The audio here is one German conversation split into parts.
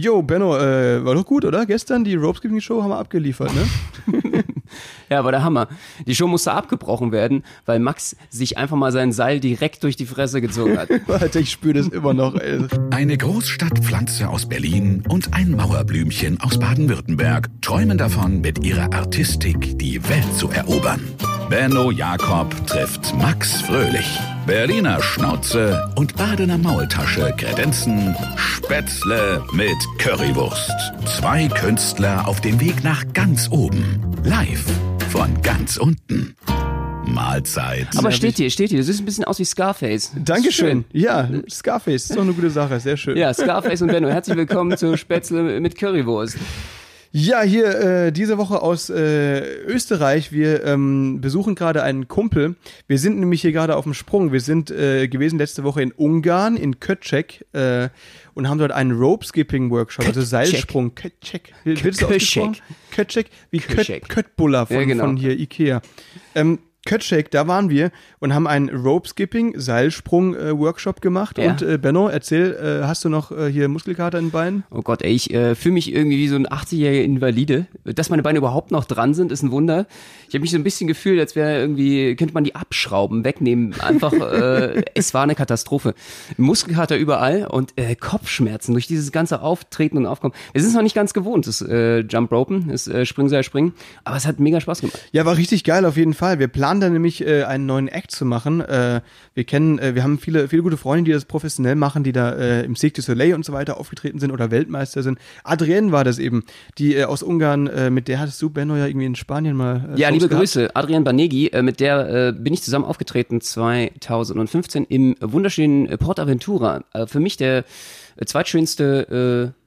Jo, Benno, äh, war doch gut, oder? Gestern die Ropes Show haben wir abgeliefert, ne? ja, war der Hammer. Die Show musste abgebrochen werden, weil Max sich einfach mal sein Seil direkt durch die Fresse gezogen hat. Alter, ich spüre das immer noch, ey. Eine Großstadtpflanze aus Berlin und ein Mauerblümchen aus Baden-Württemberg träumen davon, mit ihrer Artistik die Welt zu erobern. Benno Jakob trifft Max Fröhlich. Berliner Schnauze und Badener Maultasche kredenzen Spätzle mit Currywurst. Zwei Künstler auf dem Weg nach ganz oben. Live von ganz unten. Mahlzeit. Aber steht hier, steht hier. Du siehst ein bisschen aus wie Scarface. Dankeschön. Ja, Scarface ist doch eine gute Sache. Sehr schön. Ja, Scarface und Benno. Herzlich willkommen zu Spätzle mit Currywurst. Ja, hier äh, diese Woche aus äh, Österreich. Wir ähm, besuchen gerade einen Kumpel. Wir sind nämlich hier gerade auf dem Sprung. Wir sind äh, gewesen letzte Woche in Ungarn, in Kötschek äh, und haben dort einen Rope-Skipping-Workshop, also Seilsprung. Kötschek. Kötschek. Kötschek, wie Köttbullar von, ja, genau. von hier, Ikea. Ähm, Kötschek, da waren wir und haben einen Rope-Skipping, Seilsprung-Workshop gemacht. Ja. Und äh, Benno, erzähl, äh, hast du noch äh, hier Muskelkater in den Beinen? Oh Gott, ey, ich äh, fühle mich irgendwie wie so ein 80-jähriger Invalide. Dass meine Beine überhaupt noch dran sind, ist ein Wunder. Ich habe mich so ein bisschen gefühlt, als wäre irgendwie, könnte man die abschrauben, wegnehmen. Einfach, äh, es war eine Katastrophe. Muskelkater überall und äh, Kopfschmerzen durch dieses ganze Auftreten und Aufkommen. Wir sind es noch nicht ganz gewohnt, das äh, Jump Ropen, das äh, Springseil springen, aber es hat mega Spaß gemacht. Ja, war richtig geil auf jeden Fall. Wir planen dann nämlich äh, einen neuen Act zu machen. Äh, wir kennen, äh, wir haben viele, viele gute Freunde, die das professionell machen, die da äh, im Cirque du Soleil und so weiter aufgetreten sind oder Weltmeister sind. Adrienne war das eben, die äh, aus Ungarn, äh, mit der hattest du, Benno, ja irgendwie in Spanien mal. Äh, ja, liebe gehabt. Grüße, Adrienne Banegi, äh, mit der äh, bin ich zusammen aufgetreten 2015 im wunderschönen Portaventura. Äh, für mich der äh, zweitschönste äh,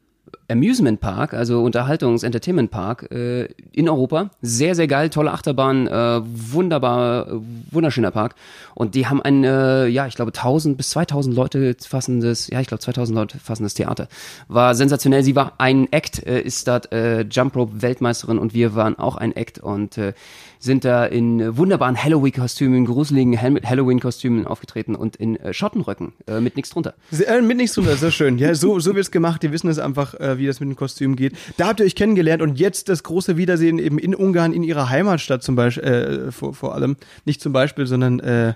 Amusement Park, also Unterhaltungs-, Entertainment Park äh, in Europa. Sehr, sehr geil, tolle Achterbahn, äh, wunderbar, wunderschöner Park. Und die haben ein, äh, ja, ich glaube 1000 bis 2000 Leute fassendes, ja, ich glaube 2000 Leute fassendes Theater. War sensationell. Sie war ein Act, äh, ist dort äh, Jump Rope Weltmeisterin und wir waren auch ein Act und äh, sind da in wunderbaren Halloween-Kostümen, gruseligen Halloween-Kostümen aufgetreten und in äh, Schottenröcken äh, mit nichts drunter. Äh, mit nichts drunter, sehr schön. Ja, so, so wird's gemacht. Die wissen es einfach, äh, wie das mit dem Kostüm geht. Da habt ihr euch kennengelernt und jetzt das große Wiedersehen eben in Ungarn, in ihrer Heimatstadt zum Beispiel, äh, vor, vor allem. Nicht zum Beispiel, sondern äh,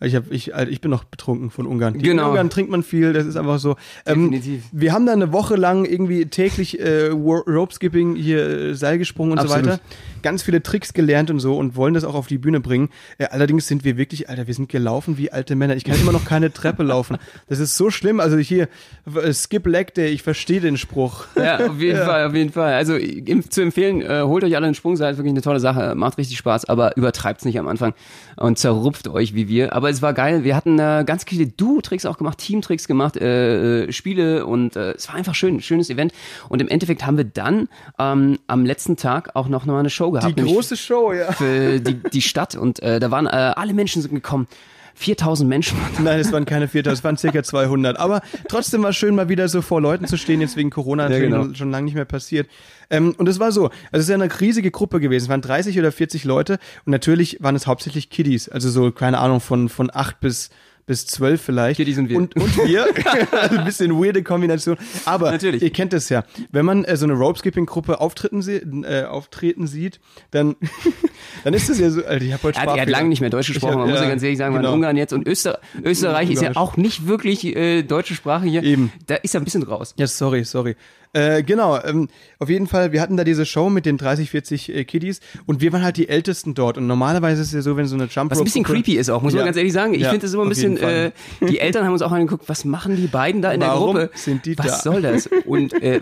ich, hab, ich, ich bin noch betrunken von Ungarn. Genau. In Ungarn trinkt man viel, das ist einfach so. Ähm, Definitiv. Wir haben da eine Woche lang irgendwie täglich äh, Rope Skipping, hier äh, Seil gesprungen und Absolut. so weiter. Ganz viele Tricks gelernt und so und wollen das auch auf die Bühne bringen. Äh, allerdings sind wir wirklich, Alter, wir sind gelaufen wie alte Männer. Ich kann immer noch keine Treppe laufen. Das ist so schlimm. Also hier, äh, Skip Leg Day, ich verstehe den Spruch. Ja, auf jeden ja. Fall, auf jeden Fall. Also im, zu empfehlen, äh, holt euch alle einen Sprungseil, ist wirklich eine tolle Sache, macht richtig Spaß, aber übertreibt's nicht am Anfang und zerrupft euch wie wir. Aber es war geil. Wir hatten äh, ganz viele Duo-Tricks auch gemacht, Team-Tricks gemacht, äh, äh, Spiele und äh, es war einfach schön, schönes Event. Und im Endeffekt haben wir dann ähm, am letzten Tag auch noch mal eine Show gehabt. Die große Show, ja. Für die, die Stadt und äh, da waren äh, alle Menschen sind gekommen. 4000 Menschen. Nein, es waren keine 4000, es waren circa 200. Aber trotzdem war es schön, mal wieder so vor Leuten zu stehen, jetzt wegen Corona ja, genau. schon lange nicht mehr passiert. Ähm, und es war so, also es ist ja eine riesige Gruppe gewesen, es waren 30 oder 40 Leute und natürlich waren es hauptsächlich Kiddies, also so, keine Ahnung, von, von 8 bis bis zwölf vielleicht. Hier, die sind wir. Und, und wir. also ein bisschen weirde Kombination. Aber Natürlich. ihr kennt es ja. Wenn man äh, so eine Rope-Skipping-Gruppe auftreten, äh, auftreten sieht, dann, dann ist es ja so, Alter, ich habe heute Sprachfehler. Er hat lange nicht mehr Deutsch gesprochen, hab, man ja, muss ja ganz ehrlich sagen, genau. Ungarn jetzt und Öster Österreich ist ja auch nicht wirklich äh, deutsche Sprache hier. Eben. Da ist er ein bisschen raus. Ja, sorry, sorry. Äh, genau, ähm, auf jeden Fall, wir hatten da diese Show mit den 30, 40 äh, Kiddies und wir waren halt die Ältesten dort. Und normalerweise ist es ja so, wenn so eine Jump Was ein bisschen creepy ist auch, muss ja. man ganz ehrlich sagen. Ich ja, finde das immer ein bisschen, äh, die Eltern haben uns auch angeguckt, was machen die beiden da in Warum der Gruppe? sind die was da? soll das? Und äh,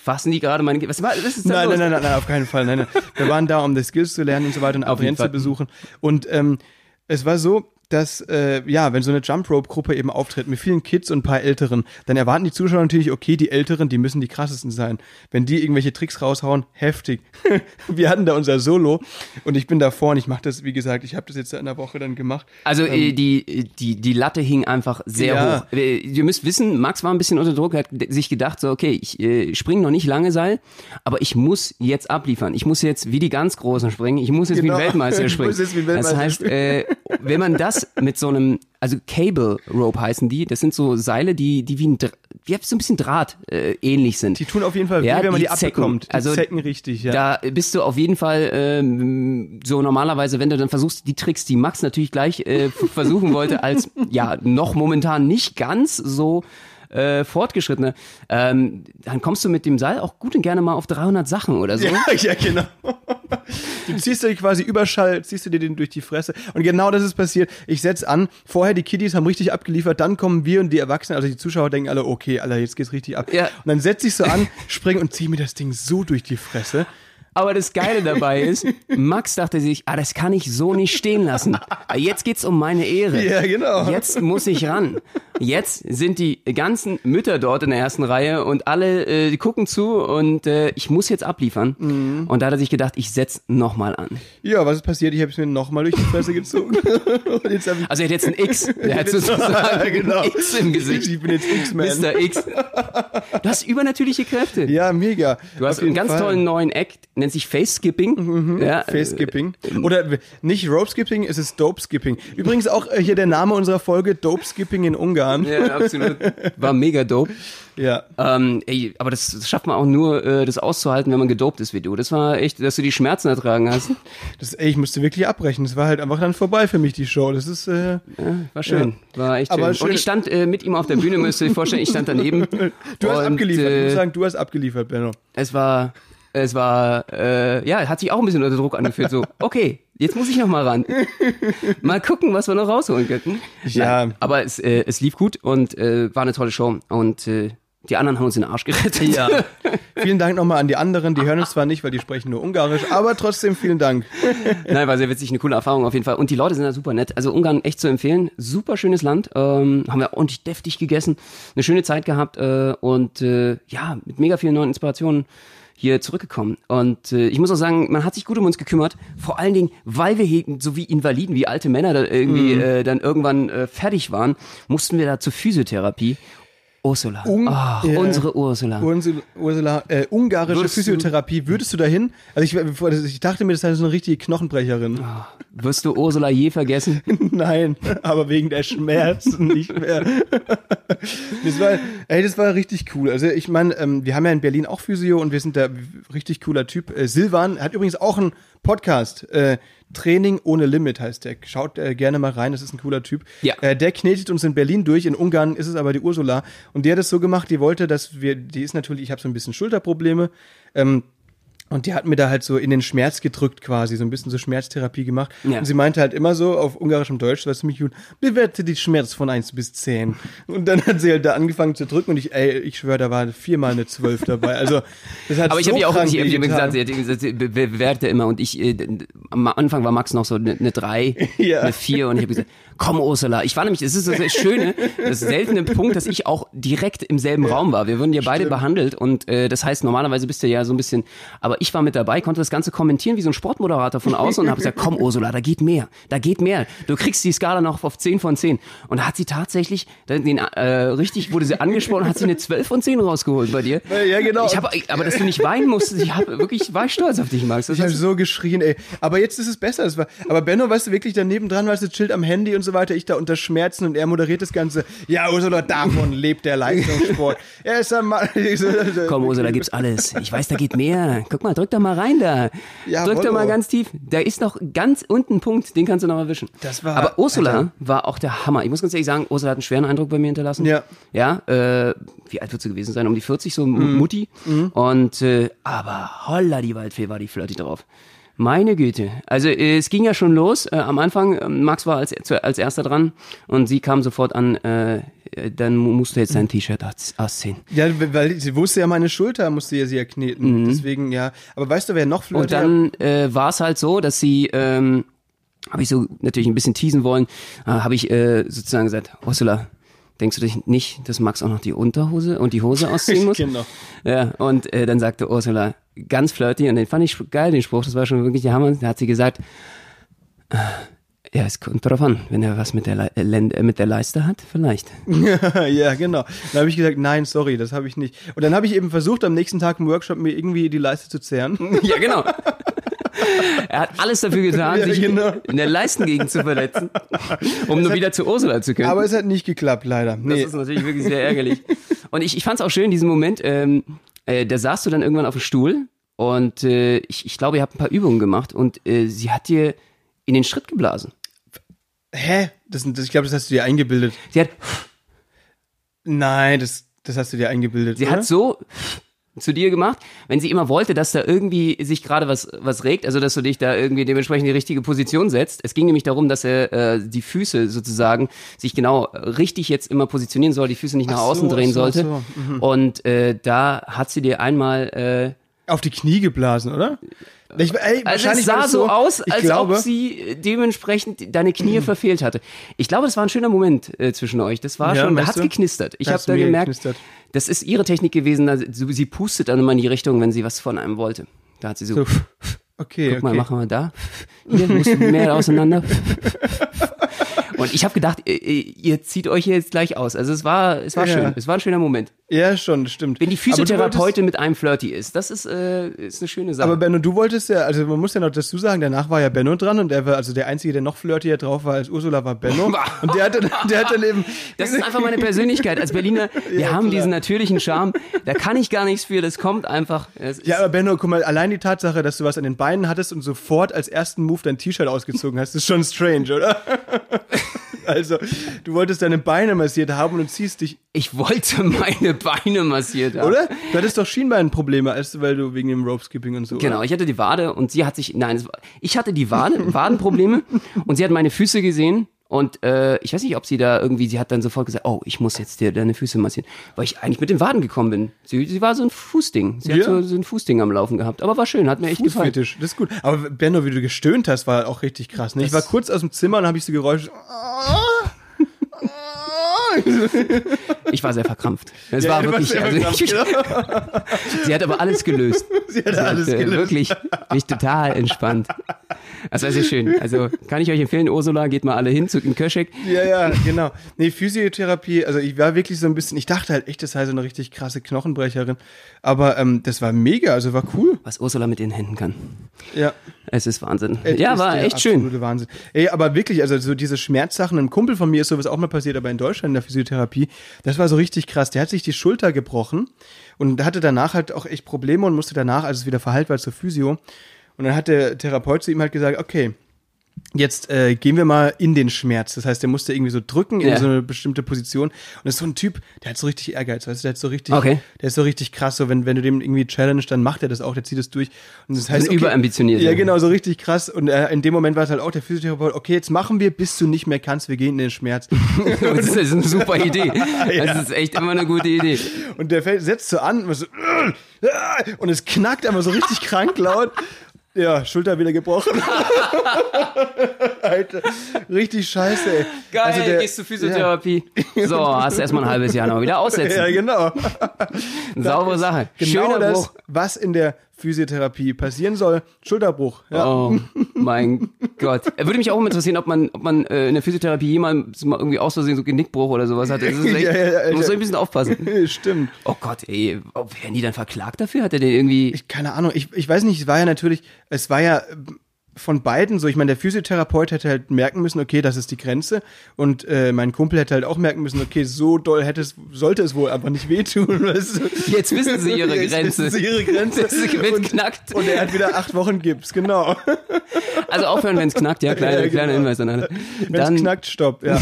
fassen die gerade meine was, was ist da nein, nein, nein, nein, nein, auf keinen Fall. Nein, nein. Wir waren da, um die Skills zu lernen und so weiter und Adrienne zu besuchen. Und ähm, es war so, dass, äh, ja, wenn so eine Jump Rope Gruppe eben auftritt mit vielen Kids und ein paar Älteren, dann erwarten die Zuschauer natürlich, okay, die Älteren, die müssen die krassesten sein. Wenn die irgendwelche Tricks raushauen, heftig. Wir hatten da unser Solo und ich bin da vorne, ich mache das, wie gesagt, ich habe das jetzt in einer Woche dann gemacht. Also äh, ähm, die, die, die Latte hing einfach sehr ja. hoch. Äh, ihr müsst wissen, Max war ein bisschen unter Druck, hat sich gedacht, so, okay, ich äh, springe noch nicht lange Seil, aber ich muss jetzt abliefern. Ich muss jetzt wie die ganz Großen springen, ich muss jetzt genau. wie ein Weltmeister springen. Wie Weltmeister das heißt, äh, wenn man das mit so einem, also Cable Rope heißen die, das sind so Seile, die, die wie ein, wie so ein bisschen Draht äh, ähnlich sind. Die tun auf jeden Fall weh, Ja, wenn man die die, abbekommt. Die Also, zecken richtig, ja. Da bist du auf jeden Fall ähm, so normalerweise, wenn du dann versuchst, die Tricks, die Max natürlich gleich äh, versuchen wollte, als ja noch momentan nicht ganz so äh, fortgeschrittene, ähm, dann kommst du mit dem Seil auch gut und gerne mal auf 300 Sachen oder so. Ja, ja, genau. Du ziehst dir quasi Überschall, ziehst du dir den durch die Fresse. Und genau das ist passiert. Ich setz an, vorher die Kiddies haben richtig abgeliefert, dann kommen wir und die Erwachsenen, also die Zuschauer denken alle, okay, Alter, jetzt geht's richtig ab. Ja. Und dann setz ich so an, spring und zieh mir das Ding so durch die Fresse. Aber das Geile dabei ist, Max dachte sich, ah, das kann ich so nicht stehen lassen. Ah, Jetzt geht's um meine Ehre. Ja, genau. Jetzt muss ich ran. Jetzt sind die ganzen Mütter dort in der ersten Reihe und alle äh, gucken zu und äh, ich muss jetzt abliefern. Mhm. Und da hat er sich gedacht, ich setz nochmal an. Ja, was ist passiert? Ich habe es mir nochmal durch die Fresse gezogen. Also er hat jetzt ein X. Er hat sozusagen genau. ein X im Gesicht. Ich bin jetzt X-Man. Mr. X. Du hast übernatürliche Kräfte. Ja, mega. Du hast einen ganz Fall. Tollen neuen Act, nennt sich Face Skipping. Ja, äh, Face Skipping. Oder nicht Rope Skipping, es ist Dope Skipping. Übrigens auch äh, hier der Name unserer Folge, Dope Skipping in Ungarn. Ja, absolut. War mega dope. Ja. Ähm, ey, aber das, das schafft man auch nur, äh, das auszuhalten, wenn man gedopt ist wie du. Das war echt, dass du die Schmerzen ertragen hast. Das, ey, ich musste wirklich abbrechen. Das war halt einfach dann vorbei für mich, die Show. Das ist, äh, War schön. War echt Aber schön. schön- Und ich stand äh, mit ihm auf der Bühne, müsst ihr euch vorstellen, ich stand daneben. du hast und, abgeliefert. ich muss Äh, sagen, du hast abgeliefert, Benno. es war, es war, äh, ja, hat sich auch ein bisschen unter Druck angefühlt. So, okay, jetzt muss ich noch mal ran. Mal gucken, was wir noch rausholen könnten. Ja. Nein, aber es, äh, es lief gut und äh, war eine tolle Show. Und äh, die anderen haben uns in den Arsch gerettet. Ja. vielen Dank nochmal an die anderen. Die hören uns zwar nicht, weil die sprechen nur Ungarisch, aber trotzdem vielen Dank. Nein, war sehr witzig, eine coole Erfahrung auf jeden Fall. Und die Leute sind da super nett. Also Ungarn echt zu empfehlen. Super schönes Land. Ähm, haben wir ordentlich deftig gegessen. Eine schöne Zeit gehabt äh, und äh, ja, mit mega vielen neuen Inspirationen hier zurückgekommen. Und äh, ich muss auch sagen, man hat sich gut um uns gekümmert. Vor allen Dingen, weil wir hier so wie Invaliden, wie alte Männer da irgendwie äh, dann irgendwann äh, fertig waren, mussten wir da zur Physiotherapie. Ursula. Un- Ach, Ja. unsere Ursula. Ursula, Ursula äh, ungarische Würdest Physiotherapie, würdest du dahin? Also ich, ich dachte mir, das ist so eine richtige Knochenbrecherin. Wirst du Ursula je vergessen? Nein, aber wegen der Schmerzen nicht mehr. das war, ey, das war richtig cool. Also ich meine, ähm, wir haben ja in Berlin auch Physio und wir sind da richtig cooler Typ. Äh, Silvan hat übrigens auch einen Podcast. Äh, Training ohne Limit heißt der. Schaut äh, gerne mal rein, das ist ein cooler Typ. Ja. Äh, der knetet uns in Berlin durch. In Ungarn ist es aber die Ursula. Und die hat es so gemacht, die wollte, dass wir, die ist natürlich, ich habe so ein bisschen Schulterprobleme. Ähm, und die hat mir da halt so in den Schmerz gedrückt quasi, so ein bisschen so Schmerztherapie gemacht. Ja. Und sie meinte halt immer so auf ungarischem Deutsch, was mich gut, bewerte die Schmerz von 1 bis 10. Und dann hat sie halt da angefangen zu drücken und ich, ey, ich schwöre, da war viermal eine 12 dabei. Also, das hat Aber ich so habe ja auch krank ich hab gesagt, sie hat gesagt, sie be- bewerte immer und ich äh, am Anfang war Max noch so eine ne drei, Ja. eine vier und ich habe gesagt, komm Ursula. Ich war nämlich, es ist das Schöne, das seltene Punkt, dass ich auch direkt im selben Raum war. Wir wurden ja beide behandelt und äh, das heißt normalerweise bist du ja so ein bisschen, aber ich war mit dabei, konnte das Ganze kommentieren wie so ein Sportmoderator von außen und habe gesagt, komm Ursula, da geht mehr, da geht mehr. Du kriegst die Skala noch auf 10 von 10 und da hat sie tatsächlich den, äh, richtig wurde sie angesprochen, hat sie eine 12 von 10 rausgeholt bei dir. Ja, genau. Ich hab, aber dass du nicht weinen musstest, ich hab wirklich, war ich stolz auf dich, Max. Das Ich habe so geschrien, ey. Aber jetzt ist es besser. War, aber Benno, weißt du, wirklich daneben dran, weißt du, chillt am Handy und so weiter. Ich da unter Schmerzen und er moderiert das Ganze. Ja, Ursula, davon lebt der Leistungssport. er ist ein Mann. Komm, Ursula, gibt's alles. Ich weiß, da geht mehr. Guck mal, drück doch mal rein da. Ja, drück doch mal ganz tief. Da ist noch ganz unten ein Punkt, den kannst du noch erwischen. Das war- Aber Ursula Alter. war auch der Hammer. Ich muss ganz ehrlich sagen, Ursula hat einen schweren Eindruck bei mir hinterlassen. Ja. Ja, äh, wie alt wird sie gewesen sein? Um die 40, so Mhm. Mutti. Und, äh, aber holla, die Waldfee war die flirty drauf. Meine Güte. Also äh, es ging ja schon los. Äh, am Anfang, äh, Max war als, zu- als erster dran und sie kam sofort an, äh, dann musst du jetzt dein T-Shirt aus- ausziehen. Ja, weil sie wusste ja, meine Schulter musste ja sie ja kneten. Deswegen, ja. Aber weißt du, wer noch Mhm. Und dann äh, war es halt so, dass sie, ähm, habe ich so natürlich ein bisschen teasen wollen, äh, habe ich äh, sozusagen gesagt, Ursula, denkst du dich nicht, dass Max auch noch die Unterhose und die Hose ausziehen muss? Genau. Ja, und äh, dann sagte Ursula, ganz flirty, und den fand ich geil, den Spruch, das war schon wirklich der Hammer, da hat sie gesagt, äh, ja, es kommt drauf an, wenn er was mit der, Le äh, äh, mit der Leiste hat, vielleicht. ja, genau. Dann habe ich gesagt, nein, sorry, das habe ich nicht. Und dann habe ich eben versucht, am nächsten Tag im Workshop mir irgendwie die Leiste zu zehren. ja, genau. er hat alles dafür getan, Ja, sich genau. in der Leistengegend zu verletzen, um nur wieder zu Ursula zu können. Aber es hat nicht geklappt, leider. Das Nee. ist natürlich wirklich sehr ärgerlich. Und ich, ich fand es auch schön, diesen Moment, ähm, äh, da saßt du dann irgendwann auf dem Stuhl und äh, ich, ich glaube, ihr habt ein paar Übungen gemacht und äh, sie hat dir in den Schritt geblasen. Hä? Das, das, ich glaube, das hast du dir eingebildet. Sie hat, Nein, das, das hast du dir eingebildet. sie oder? hat so zu dir gemacht, wenn sie immer wollte, dass da irgendwie sich gerade was was regt, also dass du dich da irgendwie dementsprechend in die richtige Position setzt. Es ging nämlich darum, dass er äh, die Füße sozusagen sich genau richtig jetzt immer positionieren soll, die Füße nicht nach Ach so, außen drehen so, sollte. so, mhm. Und äh, da hat sie dir einmal äh, Auf die Knie geblasen, oder? Ich, ey, Also es sah das so aus, als glaube, ob sie dementsprechend deine Knie verfehlt hatte. Ich glaube, das war ein schöner Moment äh, zwischen euch. Das war Ja, schon, da du? geknistert. Ich habe da gemerkt, geknistert. das ist ihre Technik gewesen. da- Sie pustet dann immer in die Richtung, wenn sie was von einem wollte. Da hat sie so, so, okay, guck mal, okay. machen wir da. Hier, musst du mehr auseinander. Und ich habe gedacht, ihr, ihr zieht euch hier jetzt gleich aus. Also es war, es war Ja. schön. Es war ein schöner Moment. Ja, schon, das stimmt. Wenn die Physiotherapeutin mit einem flirty ist, das ist, äh, ist eine schöne Sache. Aber Benno, du wolltest ja, also man muss ja noch dazu sagen, danach war ja Benno dran und der war, also der Einzige, der noch flirtier drauf war als Ursula, war Benno. und der hat dann, der hat dann eben, Das ist einfach meine Persönlichkeit als Berliner. Wir Ja, haben klar. diesen natürlichen Charme. Da kann ich gar nichts für. Das kommt einfach. Ist, ja, aber Benno, guck mal, allein die Tatsache, dass du was an den Beinen hattest und sofort als ersten Move dein T-Shirt ausgezogen hast, ist schon strange, oder? also, du wolltest deine Beine massiert haben und du ziehst dich, ich wollte meine Beine massiert haben. oder? Du hattest doch Schienbeinprobleme, weil du wegen dem Rope Skipping und so. Genau, Oder? ich hatte die Wade und sie hat sich, nein, war, ich hatte die Wade, Wadenprobleme und sie hat meine Füße gesehen und äh, ich weiß nicht, ob sie da irgendwie, sie hat dann sofort gesagt, oh, ich muss jetzt dir deine Füße massieren, weil ich eigentlich mit den Waden gekommen bin. Sie, sie war so ein Fußding, sie Ja. hat so, so ein Fußding am Laufen gehabt, aber war schön, hat mir echt gefallen. Das ist gut. Aber Benno, wie du gestöhnt hast, war auch richtig krass. Ne? Ich war kurz aus dem Zimmer und habe ich so Geräusche. Ich war sehr verkrampft. Es Ja, war wirklich, also ich, sie hat aber alles gelöst. Sie hat alles äh, gelöst. Wirklich, bin ich total entspannt. Das war sehr schön. Also kann ich euch empfehlen, Ursula, geht mal alle hin zu den Köschek. Ja, ja, genau. Nee, Physiotherapie, also ich war wirklich so ein bisschen, ich dachte halt echt, das sei so eine richtig krasse Knochenbrecherin. Aber ähm, das war mega, also war cool. Was Ursula mit den Händen kann. Ja. Es ist Wahnsinn. Es ja, ist war echt schön. Wahnsinn. Ey, aber wirklich, also so diese Schmerzsachen, ein Kumpel von mir ist sowas auch mal passiert, aber in Deutschland der Physiotherapie, das war so richtig krass. Der hat sich die Schulter gebrochen und hatte danach halt auch echt Probleme und musste danach, als es wieder verheilt war, zur Physio. Und dann hat der Therapeut zu ihm halt gesagt, okay, jetzt äh, gehen wir mal in den Schmerz. Das heißt, der musste irgendwie so drücken in Ja. so eine bestimmte Position. Und das ist so ein Typ, der hat so richtig Ehrgeiz, weißt du, der hat so richtig, Okay. der ist so richtig krass. So, wenn, wenn du dem irgendwie challenge, dann macht er das auch, der zieht es durch. Und das heißt, ein überambitioniert, Ja, genau, so richtig krass. Und äh, in dem Moment war es halt auch der Physiotherapeut, okay, jetzt machen wir, bis du nicht mehr kannst, wir gehen in den Schmerz. Das ist eine super Idee. Ja. Das ist echt immer eine gute Idee. Und der fällt, setzt so an und so, und es knackt aber so richtig krank laut. Ja, Schulter wieder gebrochen. Alter, richtig scheiße, ey. Geil, Also der- gehst du Physiotherapie. So, hast du erstmal ein halbes Jahr noch wieder aussetzen. Ja, genau. Saubere Sache. Genau Schöner das, Bruch. was in der Physiotherapie passieren soll. Schulterbruch. Ja. Oh mein Gott. Er würde mich auch interessieren, ob man, ob man äh, in der Physiotherapie jemals mal irgendwie aus Versehen so Genickbruch oder sowas hatte. Das ist echt, Ja, ja, ja, muss ja. so ein bisschen aufpassen. Stimmt. Oh Gott, ey, oh, werden die dann verklagt dafür? Hat er den irgendwie. Ich, keine Ahnung, ich, ich weiß nicht, es war ja natürlich, es war ja von beiden so, ich meine, der Physiotherapeut hätte halt merken müssen, okay, das ist die Grenze und äh, mein Kumpel hätte halt auch merken müssen, okay, so doll hätte es, sollte es wohl einfach nicht wehtun, weißt du? Jetzt wissen sie ihre Jetzt Grenze. wissen sie ihre Grenze. Wird und, knackt. und er hat wieder acht Wochen Gips, genau. Also aufhören, wenn es knackt, ja, kleiner, Ja, genau. kleiner Hinweis an alle. Wenn es knackt, stopp, ja.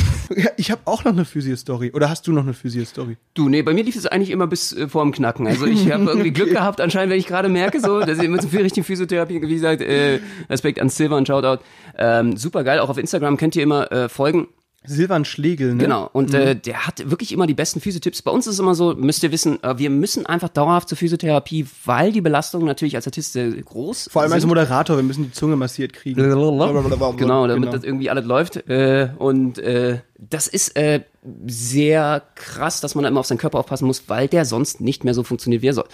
ich habe auch noch eine Physio-Story. Oder hast du noch eine Physio-Story? du, nee, bei mir lief es eigentlich immer bis äh, vorm Knacken. Also ich habe irgendwie Glück gehabt, anscheinend, wenn ich gerade merke, so, dass ich immer zu viel richtigen Physiotherapie, wie gesagt, äh, Respekt an Silver und Shoutout. Ähm, super geil, auch auf Instagram könnt ihr immer äh, folgen. Silvan Schlegel, ne? Genau, und äh, der hat wirklich immer die besten Physiotipps. Bei uns ist es immer so, müsst ihr wissen, äh, wir müssen einfach dauerhaft zur Physiotherapie, weil die Belastungen natürlich als Artist sehr groß Vor allem als sind. Moderator, wir müssen die Zunge massiert kriegen. Genau, damit das irgendwie alles läuft. Äh, und äh, das ist, äh, sehr krass, dass man da immer auf seinen Körper aufpassen muss, weil der sonst nicht mehr so funktioniert, wie er soll.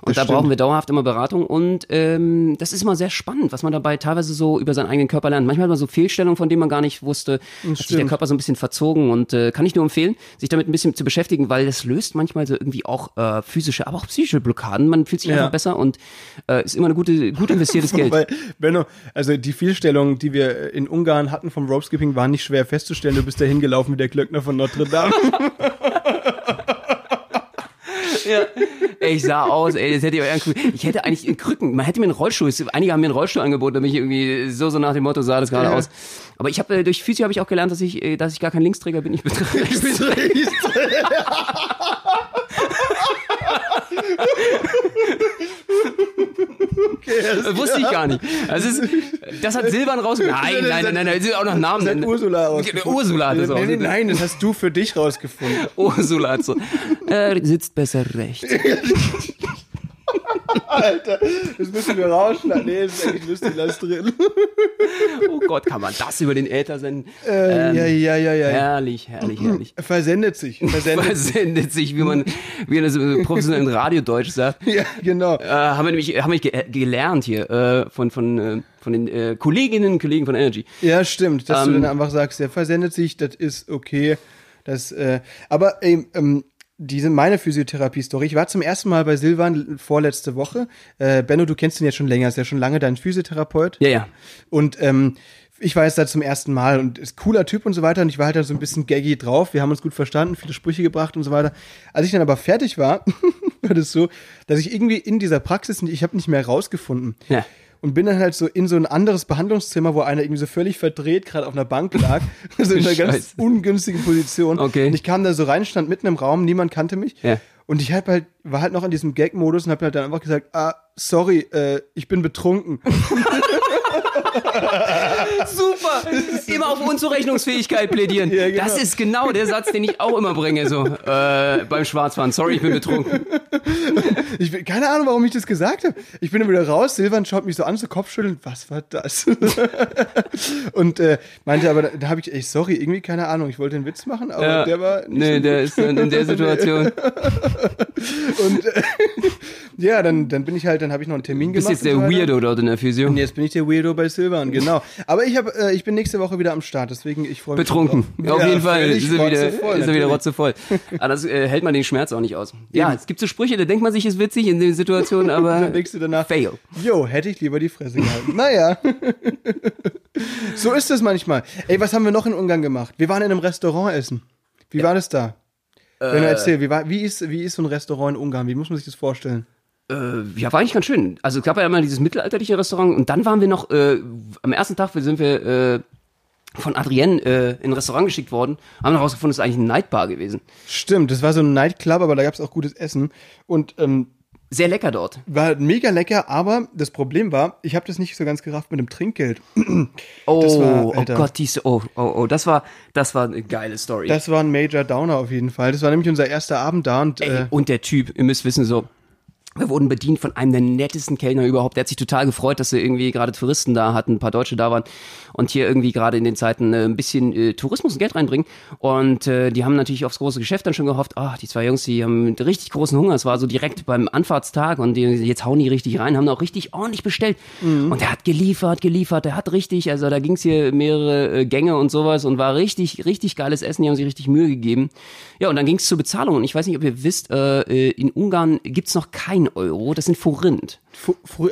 Und Das da stimmt. brauchen wir dauerhaft immer Beratung und ähm, das ist immer sehr spannend, was man dabei teilweise so über seinen eigenen Körper lernt. Manchmal hat man so Fehlstellungen, von denen man gar nicht wusste, hat sich der stimmt. Körper so ein bisschen verzogen und äh, kann ich nur empfehlen, sich damit ein bisschen zu beschäftigen, weil das löst manchmal so irgendwie auch äh, physische, aber auch psychische Blockaden. Man fühlt sich Ja. einfach besser und äh, ist immer eine gute, gut investiertes Geld. Weil, Benno, also die Fehlstellungen, die wir in Ungarn hatten vom Ropeskipping, waren nicht schwer festzustellen. Du bist da hingelaufen wie der Glöckner von Notre Dame. Ja. Ey, ich sah aus, ey, das hätte ich auch irgendwie, ich hätte eigentlich in Krücken, man hätte mir einen Rollstuhl, einige haben mir einen Rollstuhl angeboten, damit ich irgendwie so, so nach dem Motto sah das gerade Ja. aus. Aber ich habe, äh, durch Physio habe ich auch gelernt, dass ich, äh, dass ich gar kein Linksträger bin, ich bin rechts. Das wusste ich gar nicht. Das ist, das hat Silvan raus, nein, nein, nein, nein, das ist auch noch Namen. Das hat Ursula rausgefunden. Ursula hat das nein, nein, nein, das hast du für dich rausgefunden. Ursula hat so, äh, sitzt besser rechts. Alter, das müssen wir rausschneiden. Nee, das ist eigentlich lustig, lass drin. Oh Gott, kann man das über den Äther senden? Äh, ja, ja, ja, ja. Herrlich, herrlich, herrlich. Versendet sich. Versendet sich. versendet sich, wie man, wie man das im professionellen Radiodeutsch sagt. Ja, genau. Äh, haben wir nämlich, haben wir ge gelernt hier äh, von von äh, von den äh, Kolleginnen und Kollegen von Energy. Ja, stimmt, dass Ähm, du dann einfach sagst, der versendet sich, das ist okay. Das, äh, aber ähm, diese meine Physiotherapie-Story. Ich war zum ersten Mal bei Silvan vorletzte Woche. Äh, Benno, du kennst ihn jetzt schon länger, ist ja schon lange dein Physiotherapeut. Ja, ja. Und ähm, ich war jetzt da zum ersten Mal und ist cooler Typ und so weiter. Und ich war halt da so ein bisschen gaggy drauf. Wir haben uns gut verstanden, viele Sprüche gebracht und so weiter. Als ich dann aber fertig war, war das so, dass ich irgendwie in dieser Praxis, ich habe nicht mehr rausgefunden. Ja. Und bin dann halt so in so ein anderes Behandlungszimmer, wo einer irgendwie so völlig verdreht gerade auf einer Bank lag. Also in einer ganz ungünstigen Position. Okay. Und ich kam da so rein, stand mitten im Raum, niemand kannte mich. Ja. Und ich hab halt, war halt noch in diesem Gag-Modus und hab halt dann einfach gesagt, ah, sorry, äh, ich bin betrunken. Super! Immer auf Unzurechnungsfähigkeit plädieren. Ja, genau. Das ist genau der Satz, den ich auch immer bringe, so äh, beim Schwarzfahren. Sorry, ich bin betrunken. Ich bin, keine Ahnung, warum ich das gesagt habe. Ich bin dann wieder raus, Silvan schaut mich so an, so Kopfschütteln, was war das? und äh, meinte aber, da, da habe ich, ey, sorry, irgendwie keine Ahnung, ich wollte einen Witz machen, aber Ja. der war nicht Nee, so der ist in, in der Situation. Und äh, ja, dann, dann bin ich halt, dann habe ich noch einen Termin Bist gemacht. jetzt der und so weiter. Weirdo dort in der Physio. Und jetzt bin ich der Weirdo bei Silvan, genau. Aber ich habe, äh, ich bin nächste Woche wieder am Start, deswegen ich freue mich. Betrunken. drauf. Auf Ja, jeden Fall ist er wieder, rotzevoll, ist er wieder rotzevoll. Aber das äh, hält man den Schmerz auch nicht aus. Ja, Eben. es gibt so Sprüche, da denkt man sich, ist witzig in den Situationen, aber Dann denkst du danach, fail. Jo, hätte ich lieber die Fresse gehalten. naja. so ist es manchmal. Ey, was haben wir noch in Ungarn gemacht? Wir waren in einem Restaurant essen. Wie war das da? Wenn du erzähl, wie, war, wie, ist, wie ist so ein Restaurant in Ungarn? Wie muss man sich das vorstellen? Äh, ja, war eigentlich ganz schön. Also es gab ja immer dieses mittelalterliche Restaurant und dann waren wir noch, äh, am ersten Tag sind wir äh, von Adrienne äh, in ein Restaurant geschickt worden, haben herausgefunden, es ist eigentlich eine Nightbar gewesen. Stimmt, das war so ein Nightclub, aber da gab es auch gutes Essen. Und ähm, Sehr lecker dort. war mega lecker, aber das Problem war, ich habe das nicht so ganz gerafft mit dem Trinkgeld. Oh, war- oh. Gott, diese, oh, oh, oh, das war, das war eine geile Story. Das war ein Major Downer auf jeden Fall. Das war nämlich unser erster Abend da und Ey, äh, und der Typ, ihr müsst wissen, so, wir wurden bedient von einem der nettesten Kellner überhaupt. Der hat sich total gefreut, dass sie irgendwie gerade Touristen da hatten, ein paar Deutsche da waren und hier irgendwie gerade in den Zeiten äh, ein bisschen äh, Tourismus und Geld reinbringen. Und äh, die haben natürlich aufs große Geschäft dann schon gehofft, ah, die zwei Jungs, die haben richtig großen Hunger. Es war so direkt beim Anfahrtstag und die, jetzt hauen die richtig rein, haben auch richtig ordentlich bestellt. Und der hat geliefert, geliefert, der hat richtig, also da ging's hier mehrere äh, Gänge und sowas und war richtig, richtig geiles Essen, die haben sich richtig Mühe gegeben. Ja, und dann ging's zur Bezahlung und ich weiß nicht, ob ihr wisst, äh, in Ungarn gibt's noch kein Euro, das sind Forint.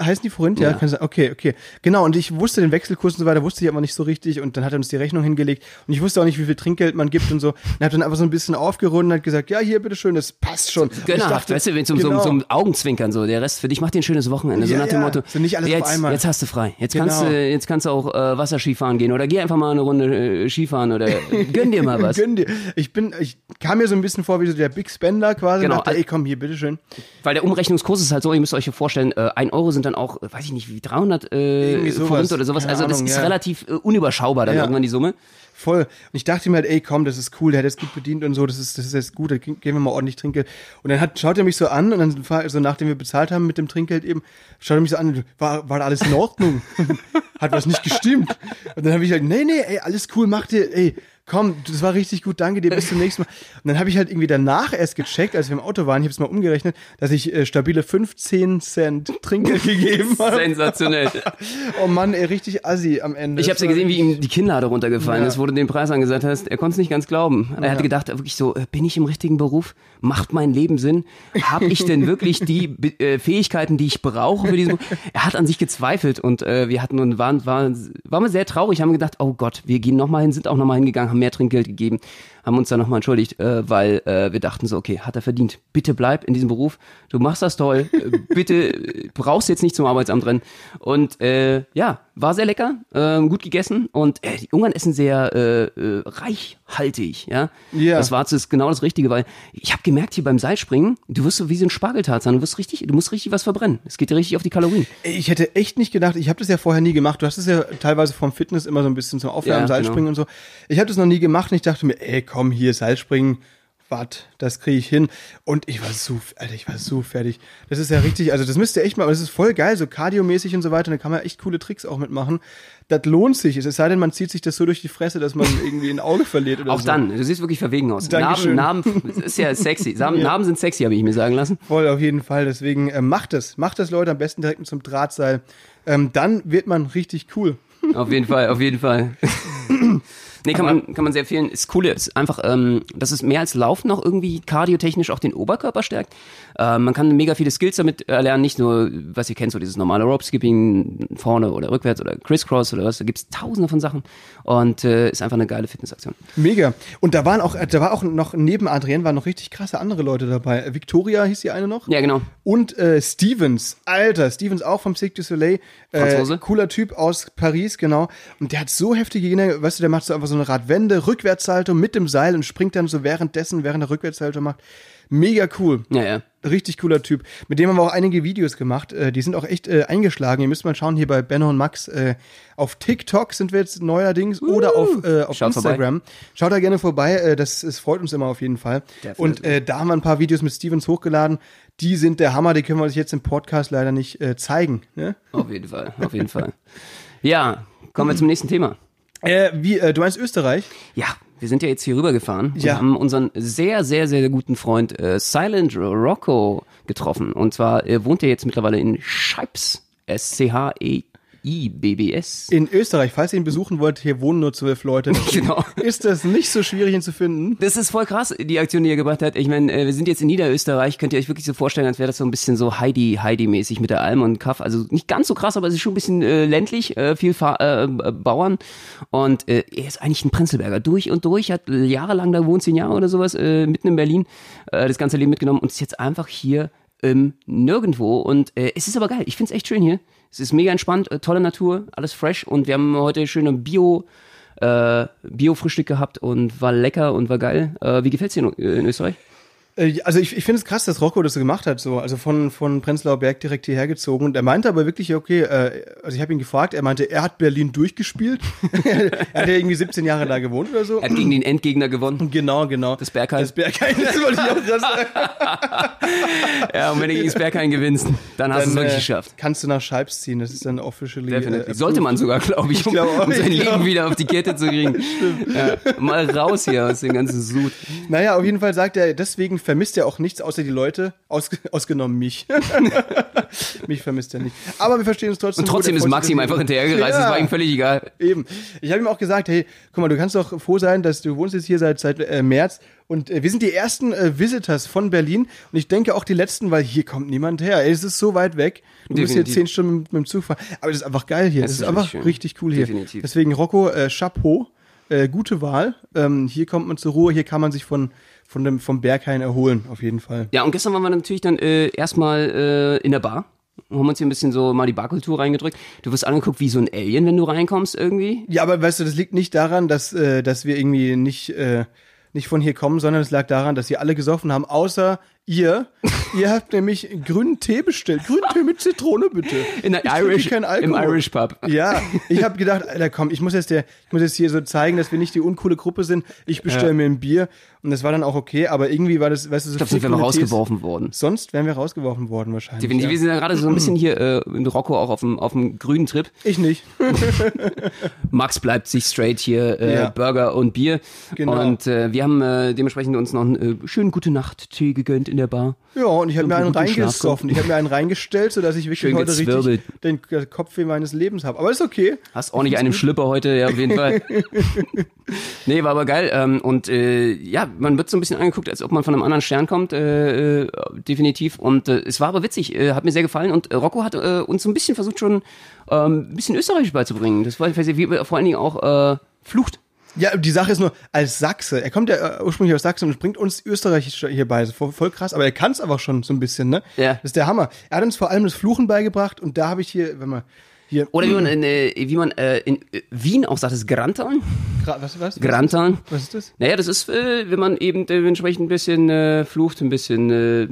Heißen die Forint? Ja, Ja. kann sein. Okay, okay. Genau, und ich wusste den Wechselkurs und so weiter, wusste ich aber nicht so richtig und dann hat er uns die Rechnung hingelegt und ich wusste auch nicht, wie viel Trinkgeld man gibt und so. Und hab dann einfach so ein bisschen aufgerundet und hat gesagt, ja, hier, bitteschön, das passt schon. Gönnerhaft, dachte, weißt du, wenn zum, genau. zum, zum Augenzwinkern so, der Rest für dich macht dir ein schönes Wochenende, so Ja, nach dem ja, Motto. so nicht alles auf jetzt, einmal. Jetzt hast du frei. Jetzt kannst Genau. du, jetzt kannst du auch äh, Wasserskifahren gehen oder geh einfach mal eine Runde äh, Skifahren oder gönn dir mal was. Gönn dir. Ich bin, ich kam mir so ein bisschen vor wie so der Big Spender quasi. Genau. Dachte, ey, komm, hier, bitteschön. Weil der Umrechnungskurs ist halt so, ihr müsst euch vorstellen, äh, ein Euro sind dann auch, weiß ich nicht, wie 300 äh. Forint oder sowas. Keine Also das Ahnung, ist ja. relativ äh, unüberschaubar dann Ja. irgendwann die Summe. Voll. Und ich dachte mir halt, ey, komm, das ist cool, der hat jetzt gut bedient und so, das ist, das ist jetzt gut, da geben wir mal ordentlich Trinkgeld. Und dann hat, schaut er mich so an und dann, war- so nachdem wir bezahlt haben mit dem Trinkgeld eben, schaut er mich so an, war, war alles in Ordnung? hat was nicht gestimmt? Und dann habe ich halt, nee, nee, ey, alles cool, mach dir, ey, komm, das war richtig gut, danke dir, bis zum nächsten Mal. Und dann habe ich halt irgendwie danach erst gecheckt, als wir im Auto waren, ich habe es mal umgerechnet, dass ich äh, stabile 15 Cent Trinkgeld gegeben habe. Sensationell. Oh Mann, ey, richtig assi am Ende. Ich habe ja gesehen, wie ihm die Kinnlade runtergefallen Ja. ist, wo du den Preis angesagt hast. Er konnte es nicht ganz glauben. Er hatte gedacht, wirklich so, äh, bin ich im richtigen Beruf? Macht mein Leben Sinn? Habe ich denn wirklich die äh, Fähigkeiten, die ich brauche für diesen Beruf? Er hat an sich gezweifelt und äh, wir hatten und waren, waren, waren wir sehr traurig, haben gedacht, oh Gott, wir gehen nochmal hin, sind auch nochmal hingegangen, haben mehr Trinkgeld gegeben, haben uns dann nochmal entschuldigt, äh, weil äh, wir dachten so, okay, hat er verdient. Bitte bleib in diesem Beruf. Du machst das toll. Äh, Bitte äh, brauchst jetzt nicht zum Arbeitsamt rennen. Und äh, ja, war sehr lecker, ähm, gut gegessen und äh, die Ungarn essen sehr äh, äh, reichhaltig, ja. Ja. Das war das genau das Richtige, weil ich habe gemerkt hier beim Seilspringen, du wirst so wie so ein Spargeltarzan, du wirst richtig, du musst richtig was verbrennen. Es geht dir richtig auf die Kalorien. Ich hätte echt nicht gedacht, ich habe das ja vorher nie gemacht. Du hast es ja teilweise vom Fitness immer so ein bisschen zum Aufwärmen, Ja, Seilspringen und so. Ich habe das noch nie gemacht und ich dachte mir, ey, komm hier, Seilspringen, wat, das kriege ich hin. Und ich war so, Alter, ich war so fertig. Das ist ja richtig, also das müsst ihr echt mal, das ist voll geil, so kardiomäßig und so weiter. Und da kann man echt coole Tricks auch mitmachen. Das lohnt sich. Es sei denn, man zieht sich das so durch die Fresse, dass man irgendwie ein Auge verliert oder Auch so. dann, du siehst wirklich verwegen aus. Dankeschön. Narben, Narben, das ist ja sexy. Narben, Narben sind sexy, habe ich mir sagen lassen. Voll, auf jeden Fall. Deswegen äh, macht es. Macht das, Leute, am besten direkt mit zum Drahtseil. Ähm, dann wird man richtig cool. Auf jeden Fall, auf jeden Fall. Nee, kann man, kann man sehr empfehlen. Das Coole ist einfach, ähm, dass es mehr als Laufen noch irgendwie kardiotechnisch auch den Oberkörper stärkt. Ähm, man kann mega viele Skills damit erlernen, nicht nur, was ihr kennt, so dieses normale Rope-Skipping vorne oder rückwärts oder Crisscross oder was, da gibt's tausende von Sachen und äh, ist einfach eine geile Fitnessaktion. Mega. Und da waren auch, äh, da war auch noch neben Adrienne waren noch richtig krasse andere Leute dabei. Äh, Victoria hieß die eine noch. Ja, genau. Und äh, Stevens, Alter, Stevens auch vom Cirque du Soleil. Äh, Franzose. cooler Typ aus Paris, genau. Und der hat so heftige Gene, weißt du, der macht so einfach so eine Radwende, Rückwärtssalto mit dem Seil und springt dann so währenddessen, während er Rückwärtssalto macht. Mega cool. Ja, ja. Richtig cooler Typ. Mit dem haben wir auch einige Videos gemacht. Äh, die sind auch echt äh, eingeschlagen. Ihr müsst mal schauen, hier bei Benno und Max. Äh, auf TikTok sind wir jetzt neuerdings oder auf, äh, auf Schaut Instagram. Schaut da gerne vorbei. Äh, das, das freut uns immer auf jeden Fall. Und äh, da haben wir ein paar Videos mit Stevens hochgeladen. Die sind der Hammer. Die können wir euch jetzt im Podcast leider nicht zeigen. Ne? Auf jeden Fall, auf jeden Fall. Ja, kommen wir zum nächsten Thema. Äh, wie, äh, du meinst Österreich? Ja, wir sind ja jetzt hier rübergefahren und Ja. haben unseren sehr, sehr, sehr guten Freund äh, Silent Rocco getroffen. Und zwar wohnt er jetzt mittlerweile in Scheibs. S-C-H-E-I-B-B-S. In Österreich. Falls ihr ihn besuchen wollt, hier wohnen nur zwölf Leute. Genau. Ist das nicht so schwierig, ihn zu finden? Das ist voll krass, die Aktion, die er gebracht hat. Ich meine, äh, wir sind jetzt in Niederösterreich. Könnt ihr euch wirklich so vorstellen, als wäre das so ein bisschen so Heidi, Heidi-mäßig mit der Alm und Kaff. Also nicht ganz so krass, aber es ist schon ein bisschen äh, ländlich, äh, viel Fa äh, äh, Bauern. Und äh, er ist eigentlich ein Prenzlberger. Durch und durch, hat jahrelang da wohnt, zehn Jahre oder sowas, mitten in Berlin, das ganze Leben mitgenommen und ist jetzt einfach hier ähm, nirgendwo. Und äh, es ist aber geil. Ich find's echt schön hier. Es ist mega entspannt, äh, tolle Natur, alles fresh. Und wir haben heute schöne Bio- äh, Bio-Frühstück gehabt und war lecker und war geil. Äh, wie gefällt's dir in, in Österreich? Äh, Also ich, ich finde es krass, dass Rocco das so gemacht hat, so also von von Prenzlauer Berg direkt hierher gezogen. Und er meinte aber wirklich, okay, äh, also ich habe ihn gefragt, er meinte, er hat Berlin durchgespielt. er hat ja irgendwie 17 Jahre da gewohnt oder so. Er hat gegen den Endgegner gewonnen. Genau, genau. Das Berghain. Das Berghain, das wollte ich auch gerade sagen. Ja, und wenn du gegen das Berghain gewinnst, dann hast du es wirklich äh, geschafft. Kannst du nach Scheibs ziehen, das ist dann officially. Definitiv. Äh, Sollte man sogar, glaube ich, um, glaube auch, um sein ich Leben glaub. wieder auf die Kette zu kriegen. Ja, mal raus hier aus dem ganzen Sud. Naja, auf jeden Fall sagt er, deswegen vermisst er auch nichts außer die Leute, aus, ausgenommen mich. mich vermisst er nicht. Aber wir verstehen uns trotzdem. Und trotzdem gut, ist freut Max sich, ihm dass einfach hinterhergereist. Das Ja. war ihm völlig egal. Eben. Ich habe ihm auch gesagt, hey, guck mal, du kannst doch froh sein, dass du wohnst jetzt hier seit, seit äh, März und äh, wir sind die ersten äh, Visitors von Berlin und ich denke auch die letzten, weil hier kommt niemand her. Ey, es ist so weit weg. Du musst hier Definitiv. zehn Stunden mit, mit dem Zug fahren. Aber es ist einfach geil hier. Es Es ist einfach schön. richtig cool hier. Definitiv. Deswegen Rocco, äh, Chapeau, äh, gute Wahl. Ähm, hier kommt man zur Ruhe, hier kann man sich von, von dem, vom Berghain erholen, auf jeden Fall. Ja, und gestern waren wir natürlich dann äh, erstmal äh, in der Bar. Haben uns hier ein bisschen so mal die Barkultur reingedrückt. Du wirst angeguckt wie so ein Alien, wenn du reinkommst irgendwie. Ja, aber weißt du, das liegt nicht daran, dass, äh, dass wir irgendwie nicht, äh, nicht von hier kommen, sondern es lag daran, dass sie alle gesoffen haben, außer Ihr, ihr habt nämlich grünen Tee bestellt. Grünen Tee mit Zitrone, bitte. In der Irish, im. Irish Pub. Ja, ich habe gedacht, Alter, komm, ich muss jetzt der, ich muss jetzt hier so zeigen, dass wir nicht die uncoole Gruppe sind. Ich bestelle Ja. mir ein Bier und das war dann auch okay, aber irgendwie war das, weißt du, so Ich glaube, sind wir viel mal coole Tees. rausgeworfen worden. Sonst wären wir rausgeworfen worden wahrscheinlich. Die, die, ja. Wir sind ja gerade so ein bisschen hier äh, in Rocco auch auf dem, auf dem grünen Trip. Ich nicht. Max bleibt sich straight hier, äh, Ja. Burger und Bier. Genau. Und äh, wir haben äh, dementsprechend uns noch einen äh, schönen gute Nacht Tee gegönnt in der Bar. Ja, und ich habe mir einen reingesoffen. Ich habe mir einen reingestellt, sodass ich wirklich Schön heute richtig den Kopfweh meines Lebens habe. Aber ist okay. Hast ordentlich einen Schlipper heute, ja, auf jeden Fall. nee, war aber geil. Ähm, und äh, ja, man wird so ein bisschen angeguckt, als ob man von einem anderen Stern kommt, äh, äh, definitiv. Und äh, es war aber witzig, äh, hat mir sehr gefallen. Und äh, Rocco hat uns so ein bisschen versucht, schon ähm, ein bisschen Österreichisch beizubringen. Das war wie, vor allen Dingen auch Flucht. Ja, die Sache ist nur, als Sachse, er kommt ja äh, ursprünglich aus Sachsen und bringt uns Österreichisch hier bei. Das ist voll, krass, aber er kann es aber schon so ein bisschen, ne? Ja. Das ist der Hammer. Er hat uns vor allem das Fluchen beigebracht und da habe ich hier, wenn man hier. Oder wie man in, äh, wie man äh, in äh, Wien auch sagt, ist Grantan. Gra- was, was? Grantan. Was ist das? Naja, das ist, äh, wenn man eben dementsprechend ein bisschen äh, flucht, ein bisschen,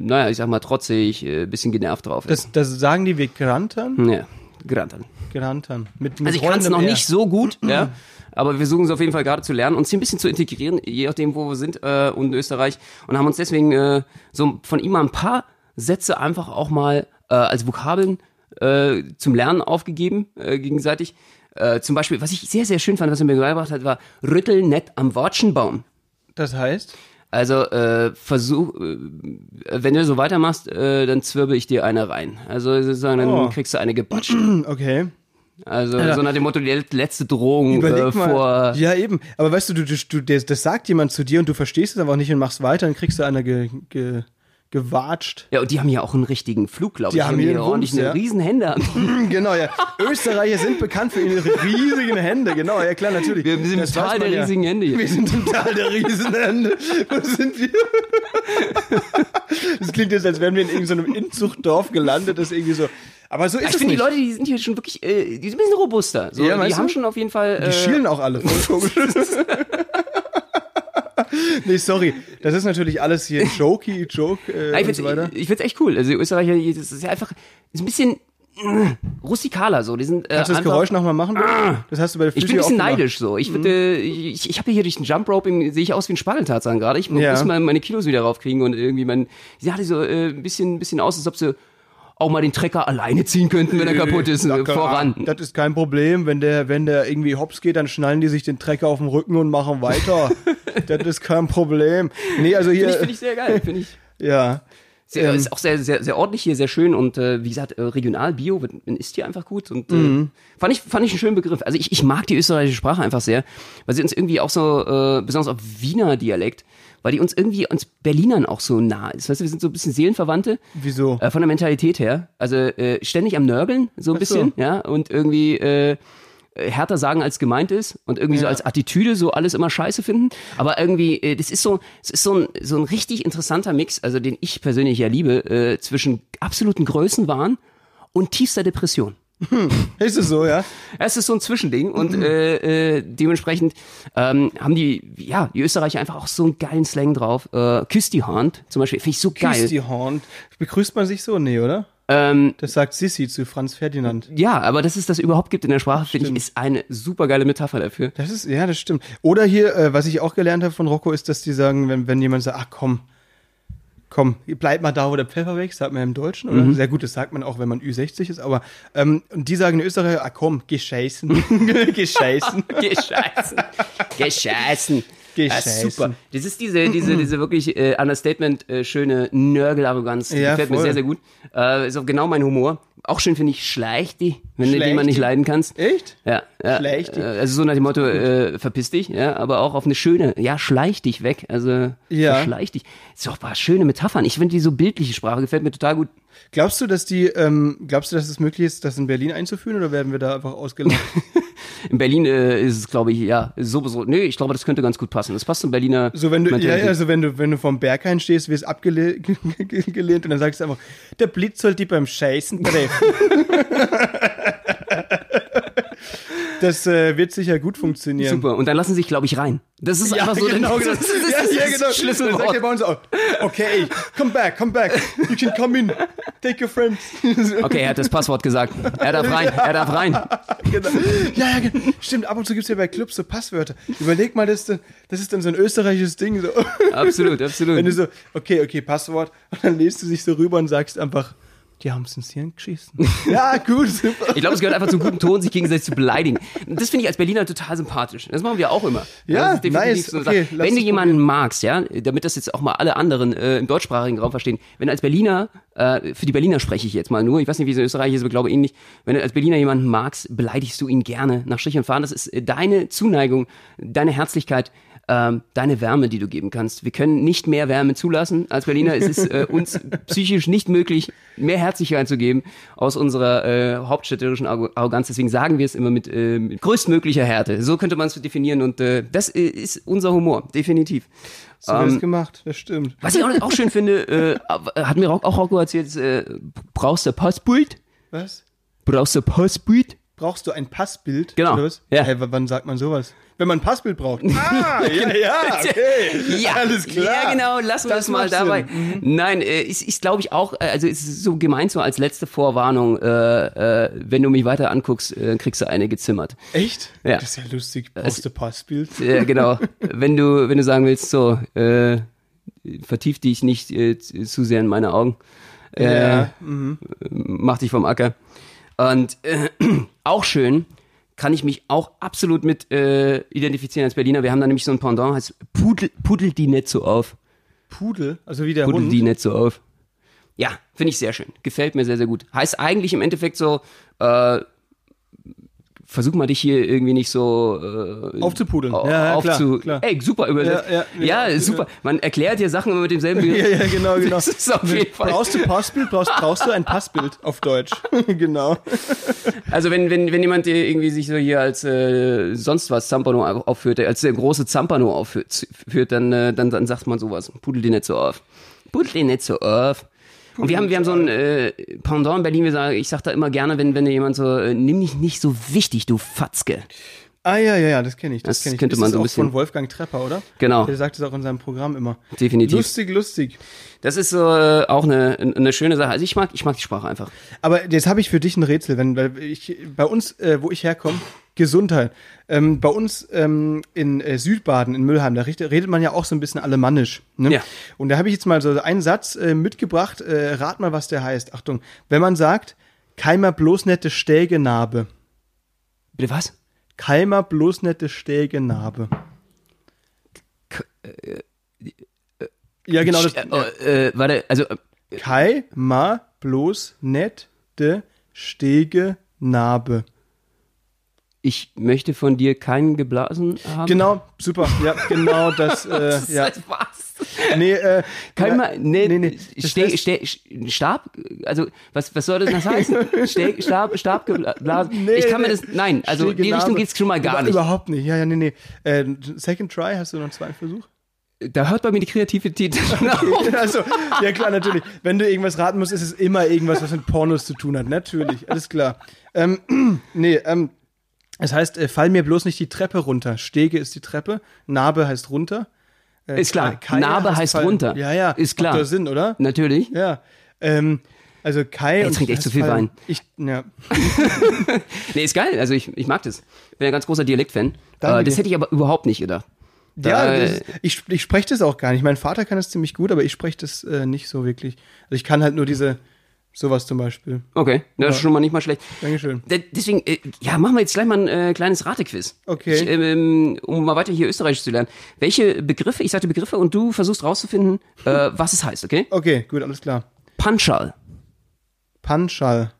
naja, ich sag mal trotzig, ein bisschen genervt drauf ist. Das, das sagen die wie Grantern? ja, Grantan. Grantern. Mit, mit Also ich kann es noch R. nicht so gut, ja. Aber wir versuchen es auf jeden Fall gerade zu lernen und sie ein bisschen zu integrieren, je nachdem, wo wir sind äh, und in Österreich. Und haben uns deswegen äh, so von ihm mal ein paar Sätze einfach auch mal äh, als Vokabeln äh, zum Lernen aufgegeben, äh, gegenseitig. Äh, zum Beispiel, was ich sehr, sehr schön fand, was er mir beigebracht hat, war Rüttel nett am Wortschenbaum. Das heißt? Also äh, versuch, äh, wenn du so weitermachst, äh, dann zwirbel ich dir eine rein. Also sozusagen, dann Oh. kriegst du eine gebatscht. Okay. Also so nach dem Motto, die letzte Drohung äh, vor... Ja, eben. Aber weißt du, du, du, das, sagt jemand zu dir und du verstehst es einfach nicht und machst weiter, dann kriegst du einer ge, ge, gewatscht. Ja, und die haben ja auch einen richtigen Flug, glaube Die ich. haben hier einen ordentlich Wumms, eine ja. riesen Hände. genau, ja. Österreicher sind bekannt für ihre riesigen Hände. Genau, ja klar, natürlich. Wir sind im Das Tal weiß man der ja. riesigen Hände hier. Wir sind im Tal der Riesenhände. Wo sind wir? Das klingt jetzt, als wären wir in irgendeinem Inzuchtdorf gelandet, das irgendwie so. Aber so ist Ich es finde, die. Leute, die sind hier schon wirklich, äh, die sind ein bisschen robuster. So, Ja, die haben du? schon auf jeden Fall. Die Äh, schielen auch alle. Nee, sorry. Das ist natürlich alles hier Jokey, Joke äh, Nein, ich und so weiter. finde ich find's echt cool. Also die Österreicher, die- das ist ja einfach ist ein bisschen äh, rustikaler so. Die sind äh, Kannst du das einfach, Geräusch nochmal machen? bitte? Das hast du bei der Ich Flüssi bin ein bisschen neidisch so. Ich, würde, ich, ich habe hier durch den Jump Rope, sehe ich aus wie ein Spargeltarzan gerade. Ich Ja. muss mal meine Kilos wieder raufkriegen und irgendwie mein, sie hatte so äh, ein bisschen, ein bisschen aus, als ob sie auch mal den Trecker alleine ziehen könnten, wenn er kaputt ist, äh, Locker. voran. Das ist kein Problem. Wenn der, wenn der irgendwie hops geht, dann schnallen die sich den Trecker auf den Rücken und machen weiter. das ist kein Problem. Nee, also Finde ich, hier, finde ich sehr geil, finde ich. ja. Sehr, Ähm. ist auch sehr, sehr, sehr ordentlich hier, sehr schön und äh, wie gesagt, äh, regional, Bio, isst hier einfach gut und äh, Mhm. fand, ich, fand ich einen schönen Begriff. Also ich, ich mag die österreichische Sprache einfach sehr, weil sie uns irgendwie auch so, äh, besonders auf Wiener Dialekt, weil die uns irgendwie uns Berlinern auch so nah ist. Weißt du, wir sind so ein bisschen Seelenverwandte. Wieso? Äh, von der Mentalität her. Also äh, ständig am Nörgeln, so ein Ach so. bisschen, ja, und irgendwie äh, härter sagen, als gemeint ist und irgendwie so Ja. als Attitüde so alles immer scheiße finden. Aber irgendwie, äh, das ist so, es ist so ein, so ein richtig interessanter Mix, also den ich persönlich ja liebe, äh, zwischen absoluten Größenwahn und tiefster Depression. Ist es so, ja? Es ist so ein Zwischending und äh, äh, dementsprechend ähm, haben die, ja, die Österreicher einfach auch so einen geilen Slang drauf. Äh, Küss die Hand zum Beispiel, finde ich so geil. Kiss die Horn. Begrüßt man sich so? Nee, oder? Ähm, Das sagt Sissi zu Franz Ferdinand. ja, aber dass es das überhaupt gibt in der Sprache, finde ich, ist eine super geile Metapher dafür. Das ist, ja, das stimmt. Oder hier, äh, was ich auch gelernt habe von Rocco, ist, dass die sagen, wenn, wenn jemand sagt, ach komm, komm, bleib mal da, wo der Pfeffer wächst, sagt man ja im Deutschen, oder? Sehr gut, das sagt man auch, wenn man Ü60 ist, aber ähm, und die sagen in Österreich, ah komm, geh scheißen. geh scheißen. Gescheißen. Gescheißen. Gescheißen. Ah, super. Das ist diese, diese, diese wirklich äh, Understatement, äh, schöne Nörgel-Arroganz. Die Ja, gefällt mir voll. sehr, sehr gut. Äh, ist auch genau mein Humor. Auch schön finde ich Schleichti, wenn du Schleichti? den man nicht leiden kannst. Echt? Ja, ja. Schleichti. Äh, Also so nach dem Motto, äh, verpiss dich, ja, aber auch auf eine schöne, ja, schleich dich weg, also Ja. verschleich dich. Ist doch ein paar schöne Metaphern. Ich finde die so bildliche Sprache gefällt mir total gut. Glaubst du, dass die, ähm, glaubst du, dass es möglich ist, das in Berlin einzuführen oder werden wir da einfach ausgelacht? In Berlin äh, ist es, glaube ich, ja, sowieso. Nee, ich glaube, das könnte ganz gut passen. Das passt zum Berliner. So, wenn du, ja, Mentalität. ja, also wenn du, wenn du vom Berghain stehst, wirst abgelehnt gelehnt und dann sagst du einfach, der Blitz soll die beim Scheißen treffen. das äh, wird sicher gut funktionieren. Super. Und dann lassen sie sich, glaube ich, rein. Das ist Ja, einfach so. genau, das, das, das, Ja, das, ja, genau. Dann sagt Schlüsselwort. bei uns auch, okay, come back, come back. You can come in. Take your friends. Okay, er hat das Passwort gesagt. Er darf rein, er darf rein. genau. Ja, ja, genau. stimmt. Ab und zu gibt's ja bei Clubs so Passwörter. Überleg mal, das ist, dann- das ist dann so ein österreichisches Ding. So. Absolut, Wenn absolut. du so, okay, okay, Passwort. Und dann lässt du dich so rüber und sagst einfach, die haben's ins Hirn geschissen. ja, gut, super. Ich glaube, es gehört einfach zum guten Ton, sich gegenseitig zu beleidigen. Das finde ich als Berliner total sympathisch. Das machen wir auch immer. Ja, das ist definitiv nice. so Okay, Wenn du es jemanden magst, ja, damit das jetzt auch mal alle anderen äh, im deutschsprachigen Raum verstehen, wenn du als Berliner, äh, für die Berliner spreche ich jetzt mal nur, ich weiß nicht, wie es in Österreich ist, aber glaube ihn nicht, wenn du als Berliner jemanden magst, beleidigst du ihn gerne nach Strich und Fahren. Das ist äh, deine Zuneigung, deine Herzlichkeit, ähm, deine Wärme, die du geben kannst. Wir können nicht mehr Wärme zulassen als Berliner. Es ist äh, uns psychisch nicht möglich, mehr Herzlichkeit zu geben aus unserer äh, hauptstädterischen Arro- Arroganz. Deswegen sagen wir es immer mit, äh, mit größtmöglicher Härte. So könnte man es definieren und äh, das äh, ist unser Humor, definitiv. So ähm, Ähm, gemacht, das stimmt. was ich auch, auch schön finde, äh, hat mir auch, auch Rocco erzählt, äh, brauchst du Passbild? Was? Brauchst du Passbild? Brauchst du ein Passbild? Genau. Ja. Hey, wann sagt man sowas? Wenn man ein Passbild braucht. Ah, ja, ja, okay. Ja, Alles klar. Ja, genau, lassen wir Das das, mal dabei. Mhm. Nein, äh, ist, ist glaube ich auch, äh, also es ist so gemeint so als letzte Vorwarnung, äh, äh, wenn du mich weiter anguckst, äh, kriegst du eine gezimmert. Echt? Ja. Das ist ja lustig. Brauchst du Passbild? Äh, genau, wenn du, wenn du sagen willst, so, äh, vertief dich nicht äh, zu sehr in meine Augen, äh, Ja. mach dich vom Acker. Und äh, auch schön, kann ich mich auch absolut mit äh, identifizieren als Berliner. Wir haben da nämlich so ein Pendant, heißt Pudel, Pudel die nicht so auf. Pudel? Also wie der Pudel Hund? die nicht so auf. Ja, finde ich sehr schön. Gefällt mir sehr, sehr gut. Heißt eigentlich im Endeffekt so, äh, versuch mal dich hier irgendwie nicht so äh, Aufzupudeln. au- Ja, ja, aufzu klar, klar. Ey, super übersetzt. Ja, ja, ja, super. Man erklärt dir Sachen immer mit demselben Ja, ja, genau, genau. Das ist auf jeden Fall. Brauchst du Passbild? Brauchst, brauchst du ein Passbild auf Deutsch? genau. Also wenn, wenn, wenn jemand dir irgendwie sich so hier als äh, sonst was Zampano aufführt, als der große Zampano aufführt, führt, dann, äh, dann, dann sagt man sowas. Pudel die nicht so auf. Pudel die nicht so auf. Und wir haben, wir haben so ein äh, Pendant in Berlin, wir sagen, ich sag da immer gerne, wenn, wenn dir jemand so, äh, nimm dich nicht so wichtig, du Fatzke. Ah ja, ja, ja, das kenne ich. Das, Das kenn ich. könnte das man ist so ein bisschen- von Wolfgang Trepper, oder? Genau. Der sagt es auch in seinem Programm immer. Definitiv. Lustig, lustig. Das ist so äh, auch eine, eine schöne Sache. Also ich mag, ich mag die Sprache einfach. Aber jetzt habe ich für dich ein Rätsel, wenn weil ich bei uns, äh, wo ich herkomme, Gesundheit. Ähm, bei uns ähm, in äh, Südbaden, in Müllheim, da redet, man ja auch so ein bisschen alemannisch. Ne? Ja. Und da habe ich jetzt mal so einen Satz äh, mitgebracht. Äh, rat mal, was der heißt. Achtung, wenn man sagt, keimer bloß nette Stägenarbe. Bitte was? Keimer bloß nette Stägenarbe. Ja, genau. Das, Äh, äh, warte, also äh, Keimer bloß nette Stegenarbe. Ich möchte von dir keinen geblasen haben. Genau, super. Ja, genau das. Äh, Das ja. ist was? Nee, äh, Kein ja, mal, nee, nee, nee. Ste heißt- Ste Stab? Also, was, was soll das heißen? Ste Stab, Stab geblasen? Nee, ich kann mir nee. das, nein, also in die. Richtung geht's schon mal gar Über, nicht. Überhaupt nicht. Ja, ja, nee, nee. Äh, second try, hast du noch einen zweiten Versuch? Da hört bei mir die Kreativität schon auf. also, ja klar, natürlich. Wenn du irgendwas raten musst, ist es immer irgendwas, was mit Pornos zu tun hat. Natürlich, alles klar. Ähm, nee, ähm, es heißt, äh, fall mir bloß nicht die Treppe runter. Stege ist die Treppe, Narbe heißt runter. Äh, Ist klar. Kai- Narbe heißt fall- runter. Ja, ja. Ist klar. Macht Sinn, oder? Natürlich. Ja. Ähm, also Kai. Er und trinkt echt heißt zu viel fall- Wein. Ich, ja. Nee, ist geil. Also ich, ich mag das. Bin ein ganz großer Dialektfan. Äh, das hätte ich aber überhaupt nicht gedacht. Ja, das, ich, ich spreche das auch gar nicht. Mein Vater kann das ziemlich gut, aber ich spreche das äh, nicht so wirklich. Also ich kann halt nur diese, sowas zum Beispiel. Okay, das ist schon mal nicht mal schlecht. Dankeschön. Deswegen, äh, ja, machen wir jetzt gleich mal ein äh, kleines Ratequiz. Okay. Ich, ähm, um mal weiter hier Österreichisch zu lernen. Welche Begriffe, ich sagte Begriffe und du versuchst rauszufinden, äh, was es heißt, okay? Okay, gut, alles klar. Panschal. Panschal.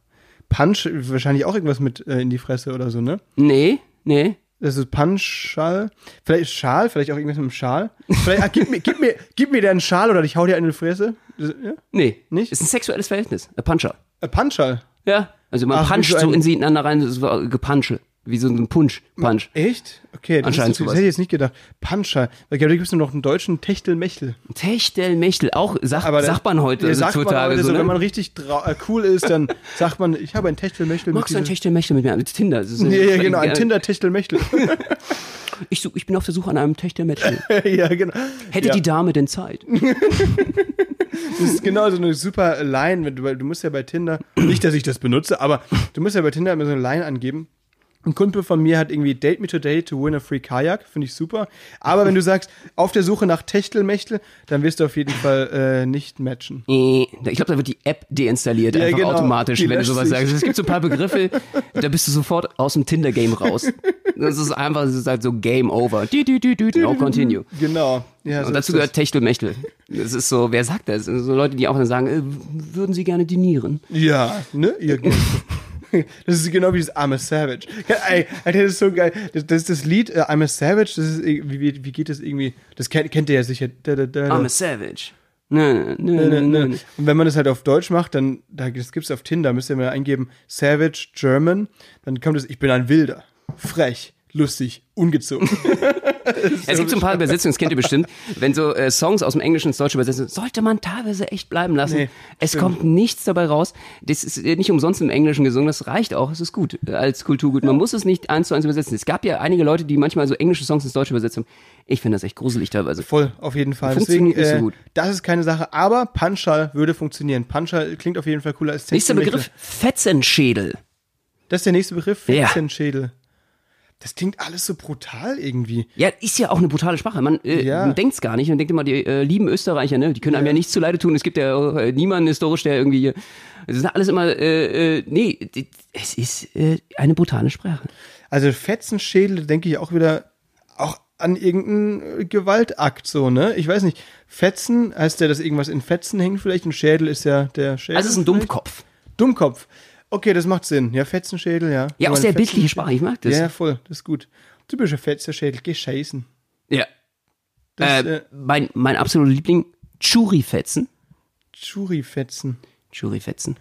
Punch, wahrscheinlich auch irgendwas mit äh, in die Fresse oder so, ne? Nee, nee. Das ist Panschal. Vielleicht Schal, vielleicht auch irgendwas mit dem Schal. Vielleicht, ah, gib, mir, gib, mir, gib mir deinen Schal oder ich hau dir in die Fresse. Das, ja? Nee. Nicht? Ist ein sexuelles Verhältnis. Ein Panschal. Äh, Panschal. Ja. Also man Ach, puncht so so ein- in sie ineinander rein, das war gepunche. Wie so ein Punsch. Punch. Echt? Okay, das, Anscheinend ist, das hätte ich jetzt nicht gedacht. Puncher. Da gibt es nur noch einen deutschen Techtelmechtel. Techtelmechtel. Auch sag, Aber sagt man heute ja, sagt heutzutage man so, ne? Wenn man richtig äh, cool ist, dann sagt man, ich habe ein Techtelmechtel Magst du ein Techtelmechtel mit mir? Mit Tinder. Das Ja, ja, genau, ein Tinder-Techtelmechtel. Ich, such, ich bin auf der Suche an einem Techtelmechtel. ja, genau. Hätte ja. die Dame denn Zeit? Das ist genau so eine super Line, weil du musst ja bei Tinder, nicht, dass ich das benutze, aber du musst ja bei Tinder immer so eine Line angeben. Ein Kumpel von mir hat irgendwie Date me today to win a free Kajak, finde ich super. Aber wenn du sagst, auf der Suche nach Techtelmechtel, dann wirst du auf jeden Fall äh, nicht matchen. Ich glaube, da wird die App deinstalliert, Ja, einfach genau. automatisch, Die wenn du sowas sich. sagst. Es gibt so ein paar Begriffe, da bist du sofort aus dem Tinder-Game raus. Das ist einfach, das ist halt so Game Over. No continue. Genau. Ja, so Und dazu gehört Techtelmechtel. Das ist so, wer sagt das? So Leute, die auch dann sagen, äh, würden sie gerne dinieren? Ja, ne? Ihr Das ist genau wie das I'm a Savage. Ey, das ist so geil. Das, das das Lied äh, I'm a Savage. Das ist, wie, wie, wie geht das irgendwie? Das kennt, kennt ihr ja sicher. Da, da, da. I'm a savage. Nö, nö, nö, nö. Und wenn man das halt auf Deutsch macht, dann, da, das gibt's auf Tinder, müsst ihr mal eingeben, Savage German, dann kommt es, ich bin ein Wilder, frech, lustig, ungezogen. Es gibt so ein paar Übersetzungen, das kennt ihr bestimmt. Wenn so äh, Songs aus dem Englischen ins Deutsche übersetzen, sollte man teilweise echt bleiben lassen. Nee, es stimmt. kommt nichts dabei raus. Das ist äh, nicht umsonst im Englischen gesungen, das reicht auch, es ist gut äh, als Kulturgut. Man muss es nicht eins zu eins übersetzen. Es gab ja einige Leute, die manchmal so englische Songs ins Deutsche übersetzt haben. Ich finde das echt gruselig teilweise. Voll, auf jeden Fall. Funktioniert Deswegen, nicht so äh, gut. Das ist keine Sache, aber Punchal würde funktionieren. Punchal klingt auf jeden Fall cooler als Nächster. Begriff, Fetzenschädel. Das ist der nächste Begriff, Ja. Das klingt alles so brutal irgendwie. Ja, ist ja auch eine brutale Sprache. Man, äh, Ja. man denkt's gar nicht. Man denkt immer, die äh, lieben Österreicher, ne? Die können einem ja nichts zuleide tun. Es gibt ja äh, niemanden historisch, der irgendwie. hier- Es ist alles immer. Äh, äh, nee, die- es ist äh, eine brutale Sprache. Also Fetzenschädel, denke ich auch wieder auch an irgendeinen äh, Gewaltakt so, ne? Ich weiß nicht. Fetzen, heißt ja, dass irgendwas in Fetzen hängt vielleicht? Ein Schädel ist ja der Schädel. Also es ist ein vielleicht? Dummkopf. Dummkopf. Okay, das macht Sinn. Ja, Fetzenschädel, ja. Ja, Aber aus der ein bildlichen Fetzen- Sprache. Ich mag das. Ja, ja, voll. Das ist gut. Typischer Fetzenschädel. Geh scheißen. Ja. Das, äh, äh, mein, mein absoluter Liebling, Churi-Fetzen. Churi-Fetzen. Churi-Fetzen.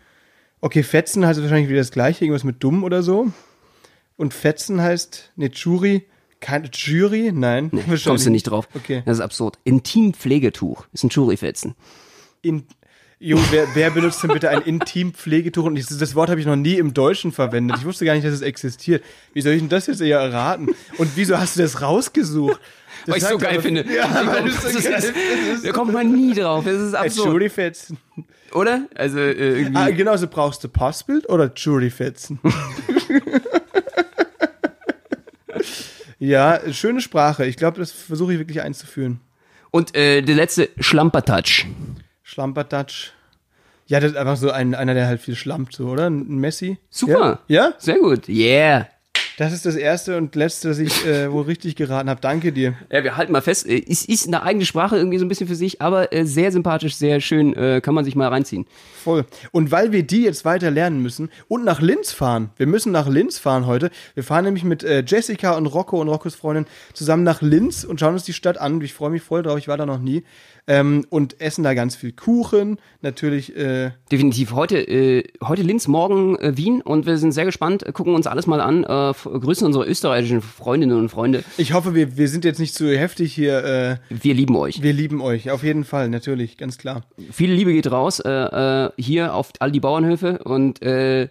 Okay, Fetzen heißt wahrscheinlich wieder das gleiche, irgendwas mit dumm oder so. Und Fetzen heißt, ne, Churi, keine Jury, nein. wahrscheinlich Kommst du nicht drauf. Okay. Das ist absurd. Intimpflegetuch ist ein Churi-Fetzen. In, jo, wer, wer benutzt denn bitte ein Intimpflegetuch? Und dieses, das Wort habe ich noch nie im Deutschen verwendet. Ich wusste gar nicht, dass es existiert. Wie soll ich denn das jetzt eher erraten? Und wieso hast du das rausgesucht? Das Weil ich so sagt geil aber- finde. Ja, Ich weil so das ist- geil findest. Da kommt man nie drauf. Das ist absurd. Juryfetzen. Oder? Also äh, irgendwie. Ah, genau, so brauchst du Passbild oder Juryfetzen? ja, schöne Sprache. Ich glaube, das versuche ich wirklich einzuführen. Und äh, der letzte, Schlampertouch. Schlampertatsch. Ja, das ist einfach so ein, einer, der halt viel schlampt, so, oder? Ein Messi. Super. Ja? ja? Sehr gut. Yeah. Das ist das erste und letzte, das ich äh, wohl richtig geraten habe. Danke dir. Ja, wir halten mal fest, äh, es ist eine eigene Sprache irgendwie so ein bisschen für sich, aber äh, sehr sympathisch, sehr schön, äh, kann man sich mal reinziehen. Voll. Und weil wir die jetzt weiter lernen müssen und nach Linz fahren, wir müssen nach Linz fahren heute. Wir fahren nämlich mit äh, Jessica und Rocco und Roccos Freundin zusammen nach Linz und schauen uns die Stadt an. Ich freue mich voll drauf, ich war da noch nie. Ähm, und essen da ganz viel Kuchen, natürlich. Äh, Definitiv. Heute, äh, heute Linz, morgen äh, Wien und wir sind sehr gespannt, äh, gucken uns alles mal an, äh, grüßen unsere österreichischen Freundinnen und Freunde. ich hoffe, wir, wir sind jetzt nicht zu heftig hier. Äh, Wir lieben euch. wir lieben euch, auf jeden Fall, natürlich, ganz klar. Viele Liebe geht raus äh, äh, hier auf all die Bauernhöfe und äh,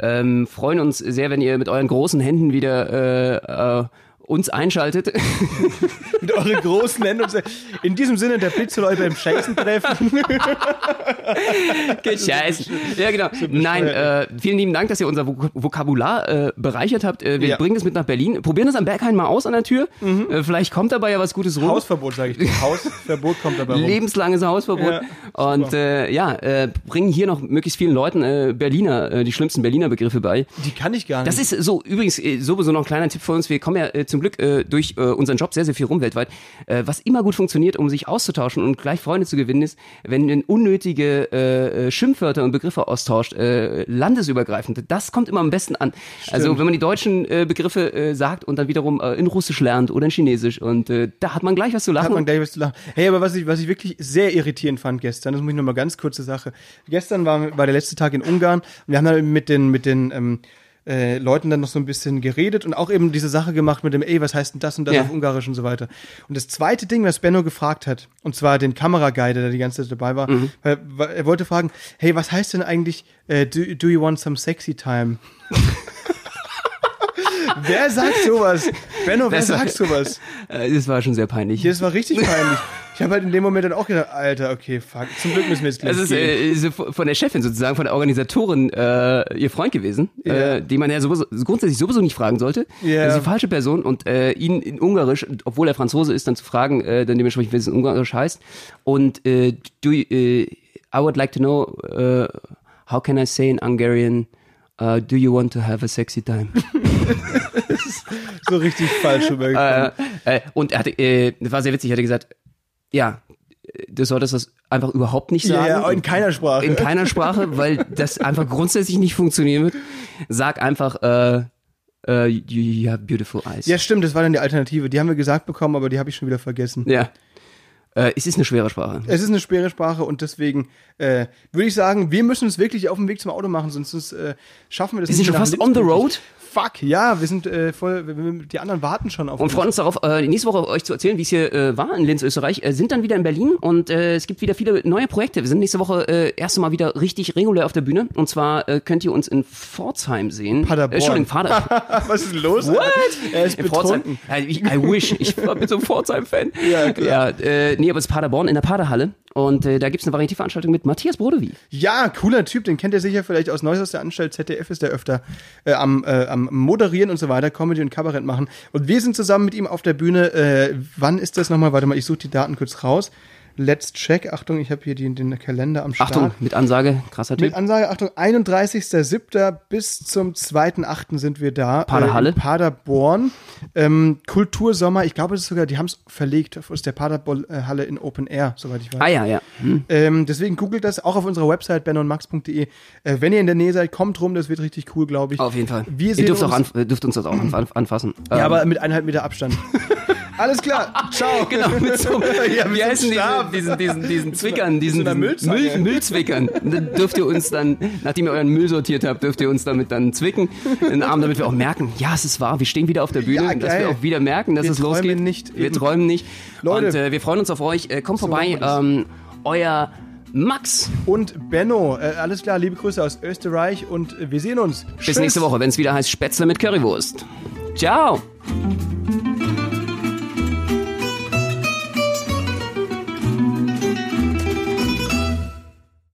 ähm, freuen uns sehr, wenn ihr mit euren großen Händen wieder äh, äh, uns einschaltet. Mit euren großen Händen. In diesem Sinne, der Blitz soll euch beim Scheißen treffen. Scheiße. Ja, genau. Nein, äh, vielen lieben Dank, dass ihr unser Vok Vokabular äh, bereichert habt. Äh, wir Ja. bringen es mit nach Berlin. Probieren das am Berghain mal aus an der Tür. Äh, vielleicht kommt dabei ja was Gutes rum. Hausverbot, sage ich dir. Hausverbot kommt dabei rum. Lebenslanges Hausverbot. Ja, und äh, ja, äh, bringen hier noch möglichst vielen Leuten Berliner, die schlimmsten Berliner Begriffe bei. Die kann ich gar nicht. Das ist so, übrigens, sowieso noch ein kleiner Tipp für uns. Wir kommen ja zum Glück äh, durch äh, unseren Job sehr, sehr viel rum weltweit. Äh, was immer gut funktioniert, um sich auszutauschen und gleich Freunde zu gewinnen, ist, wenn man unnötige äh, äh, Schimpfwörter und Begriffe austauscht, äh, landesübergreifend. Das kommt immer am besten an. Also wenn man die deutschen äh, Begriffe äh, sagt und dann wiederum äh, in Russisch lernt oder in Chinesisch und äh, da hat man gleich was zu hat lachen. man gleich was zu lachen. Hey, aber was ich, was ich wirklich sehr irritierend fand gestern, das muss ich noch mal ganz kurze Sache. Gestern war, war der letzte Tag in Ungarn und wir haben dann mit den, mit den, ähm, äh, Leuten dann noch so ein bisschen geredet und auch eben diese Sache gemacht mit dem, ey, was heißt denn das und das Ja. auf Ungarisch und so weiter. Und das zweite Ding, was Benno gefragt hat, und zwar den Kameraguide, der die ganze Zeit dabei war, Mhm. weil, weil er wollte fragen, hey, was heißt denn eigentlich, äh, do, do you want some sexy time? wer sagt sowas? Benno, wer Das war- sagt sowas? Äh, das war schon sehr peinlich. Das war richtig peinlich. Ich habe halt in dem Moment dann auch gedacht, Alter, okay, fuck. Zum Glück müssen wir jetzt gleich Das ist gehen. äh, von der Chefin sozusagen, von der Organisatorin, äh, ihr Freund gewesen, Ja. äh, den man ja sowieso, grundsätzlich sowieso nicht fragen sollte. Ja. Das ist die falsche Person und äh, ihn in Ungarisch, obwohl er Franzose ist, dann zu fragen, äh, dann dementsprechend, wie es in Ungarisch heißt. Und äh, do you, äh, I would like to know, äh, how can I say in Hungarian, uh, do you want to have a sexy time? so richtig falsch rübergekommen. äh, äh, und er hatte, äh, war sehr witzig, er hatte gesagt, ja, du solltest das einfach überhaupt nicht sagen. ja, ja, in keiner Sprache. in keiner Sprache, weil das einfach grundsätzlich nicht funktionieren wird. Sag einfach, äh, äh, you, have beautiful eyes. ja, stimmt, das war dann die Alternative. Die haben wir gesagt bekommen, aber die habe ich schon wieder vergessen. Ja. Äh, es ist eine schwere Sprache. Es ist eine schwere Sprache und deswegen äh, würde ich sagen, wir müssen uns wirklich auf dem Weg zum Auto machen, sonst äh, schaffen wir das Wir sind schon fast on the road. Fuck, ja, wir sind äh, voll, wir- wir- die anderen warten schon auf Und uns. freuen uns darauf, äh, nächste Woche euch zu erzählen, wie es hier äh, war in Linz, Österreich. Äh, sind dann wieder in Berlin und äh, es gibt wieder viele neue Projekte. Wir sind nächste Woche äh, erste Mal wieder richtig regulär auf der Bühne. Und zwar äh, könnt ihr uns in Pforzheim sehen. Paderborn. Äh, Entschuldigung, Pader Was ist denn los? What? Er ist In Pforzheim. betrunken. Ja, ich, I wish. Ich war mit so einem Pforzheim-Fan. Ja, klar. Ja, äh, nee, aber es ist Paderborn in der Paderhalle. Und äh, da gibt's eine Variety-Veranstaltung mit Matthias Brodewie. Ja, cooler Typ, den kennt ihr sicher vielleicht aus Neues aus der Anstalt. ZDF ist der öfter äh, am, äh, am Moderieren und so weiter, Comedy und Kabarett machen. Und wir sind zusammen mit ihm auf der Bühne. Äh, wann ist das nochmal? Warte mal, ich suche die Daten kurz raus. Let's check. Achtung, ich habe hier die, den Kalender am Start. Achtung, mit Ansage, krasser Typ. Mit Ansage, Achtung, 31.07. bis zum 2.08. sind wir da. Paderhalle. Äh, Paderborn. Ähm, Kultursommer, ich glaube, es ist sogar, die haben es verlegt aus der Paderhalle in Open Air, soweit ich weiß. Ah ja, ja. Hm. Ähm, deswegen googelt das auch auf unserer Website benonmax.de. Äh, wenn ihr in der Nähe seid, kommt rum, das wird richtig cool, glaube ich. Auf jeden Fall. Wir Ihr dürft, auch uns- an, äh, dürft uns das auch an, anfassen. Ja, Ähm, aber mit eineinhalb Meter Abstand. Alles klar. Ciao. Genau, mit so, Ja, wie so heißen diese, diesen, diesen, diesen Zwickern, diesen, so diesen. Müll, Müllzwickern. Dann dürft ihr uns dann, nachdem ihr euren Müll sortiert habt, dürft ihr uns damit dann zwicken, den Arm, damit wir auch merken, ja, es ist wahr, wir stehen wieder auf der Bühne, Ja, dass wir auch wieder merken, dass Wir es träumen losgeht. nicht, wir eben. träumen nicht. Leute. Und äh, wir freuen uns auf euch. Äh, kommt vorbei, wir das. ähm, euer Max. Und Benno, äh, alles klar, liebe Grüße aus Österreich und äh, wir sehen uns. Bis nächste Woche, wenn es wieder heißt Spätzle mit Currywurst. Ciao.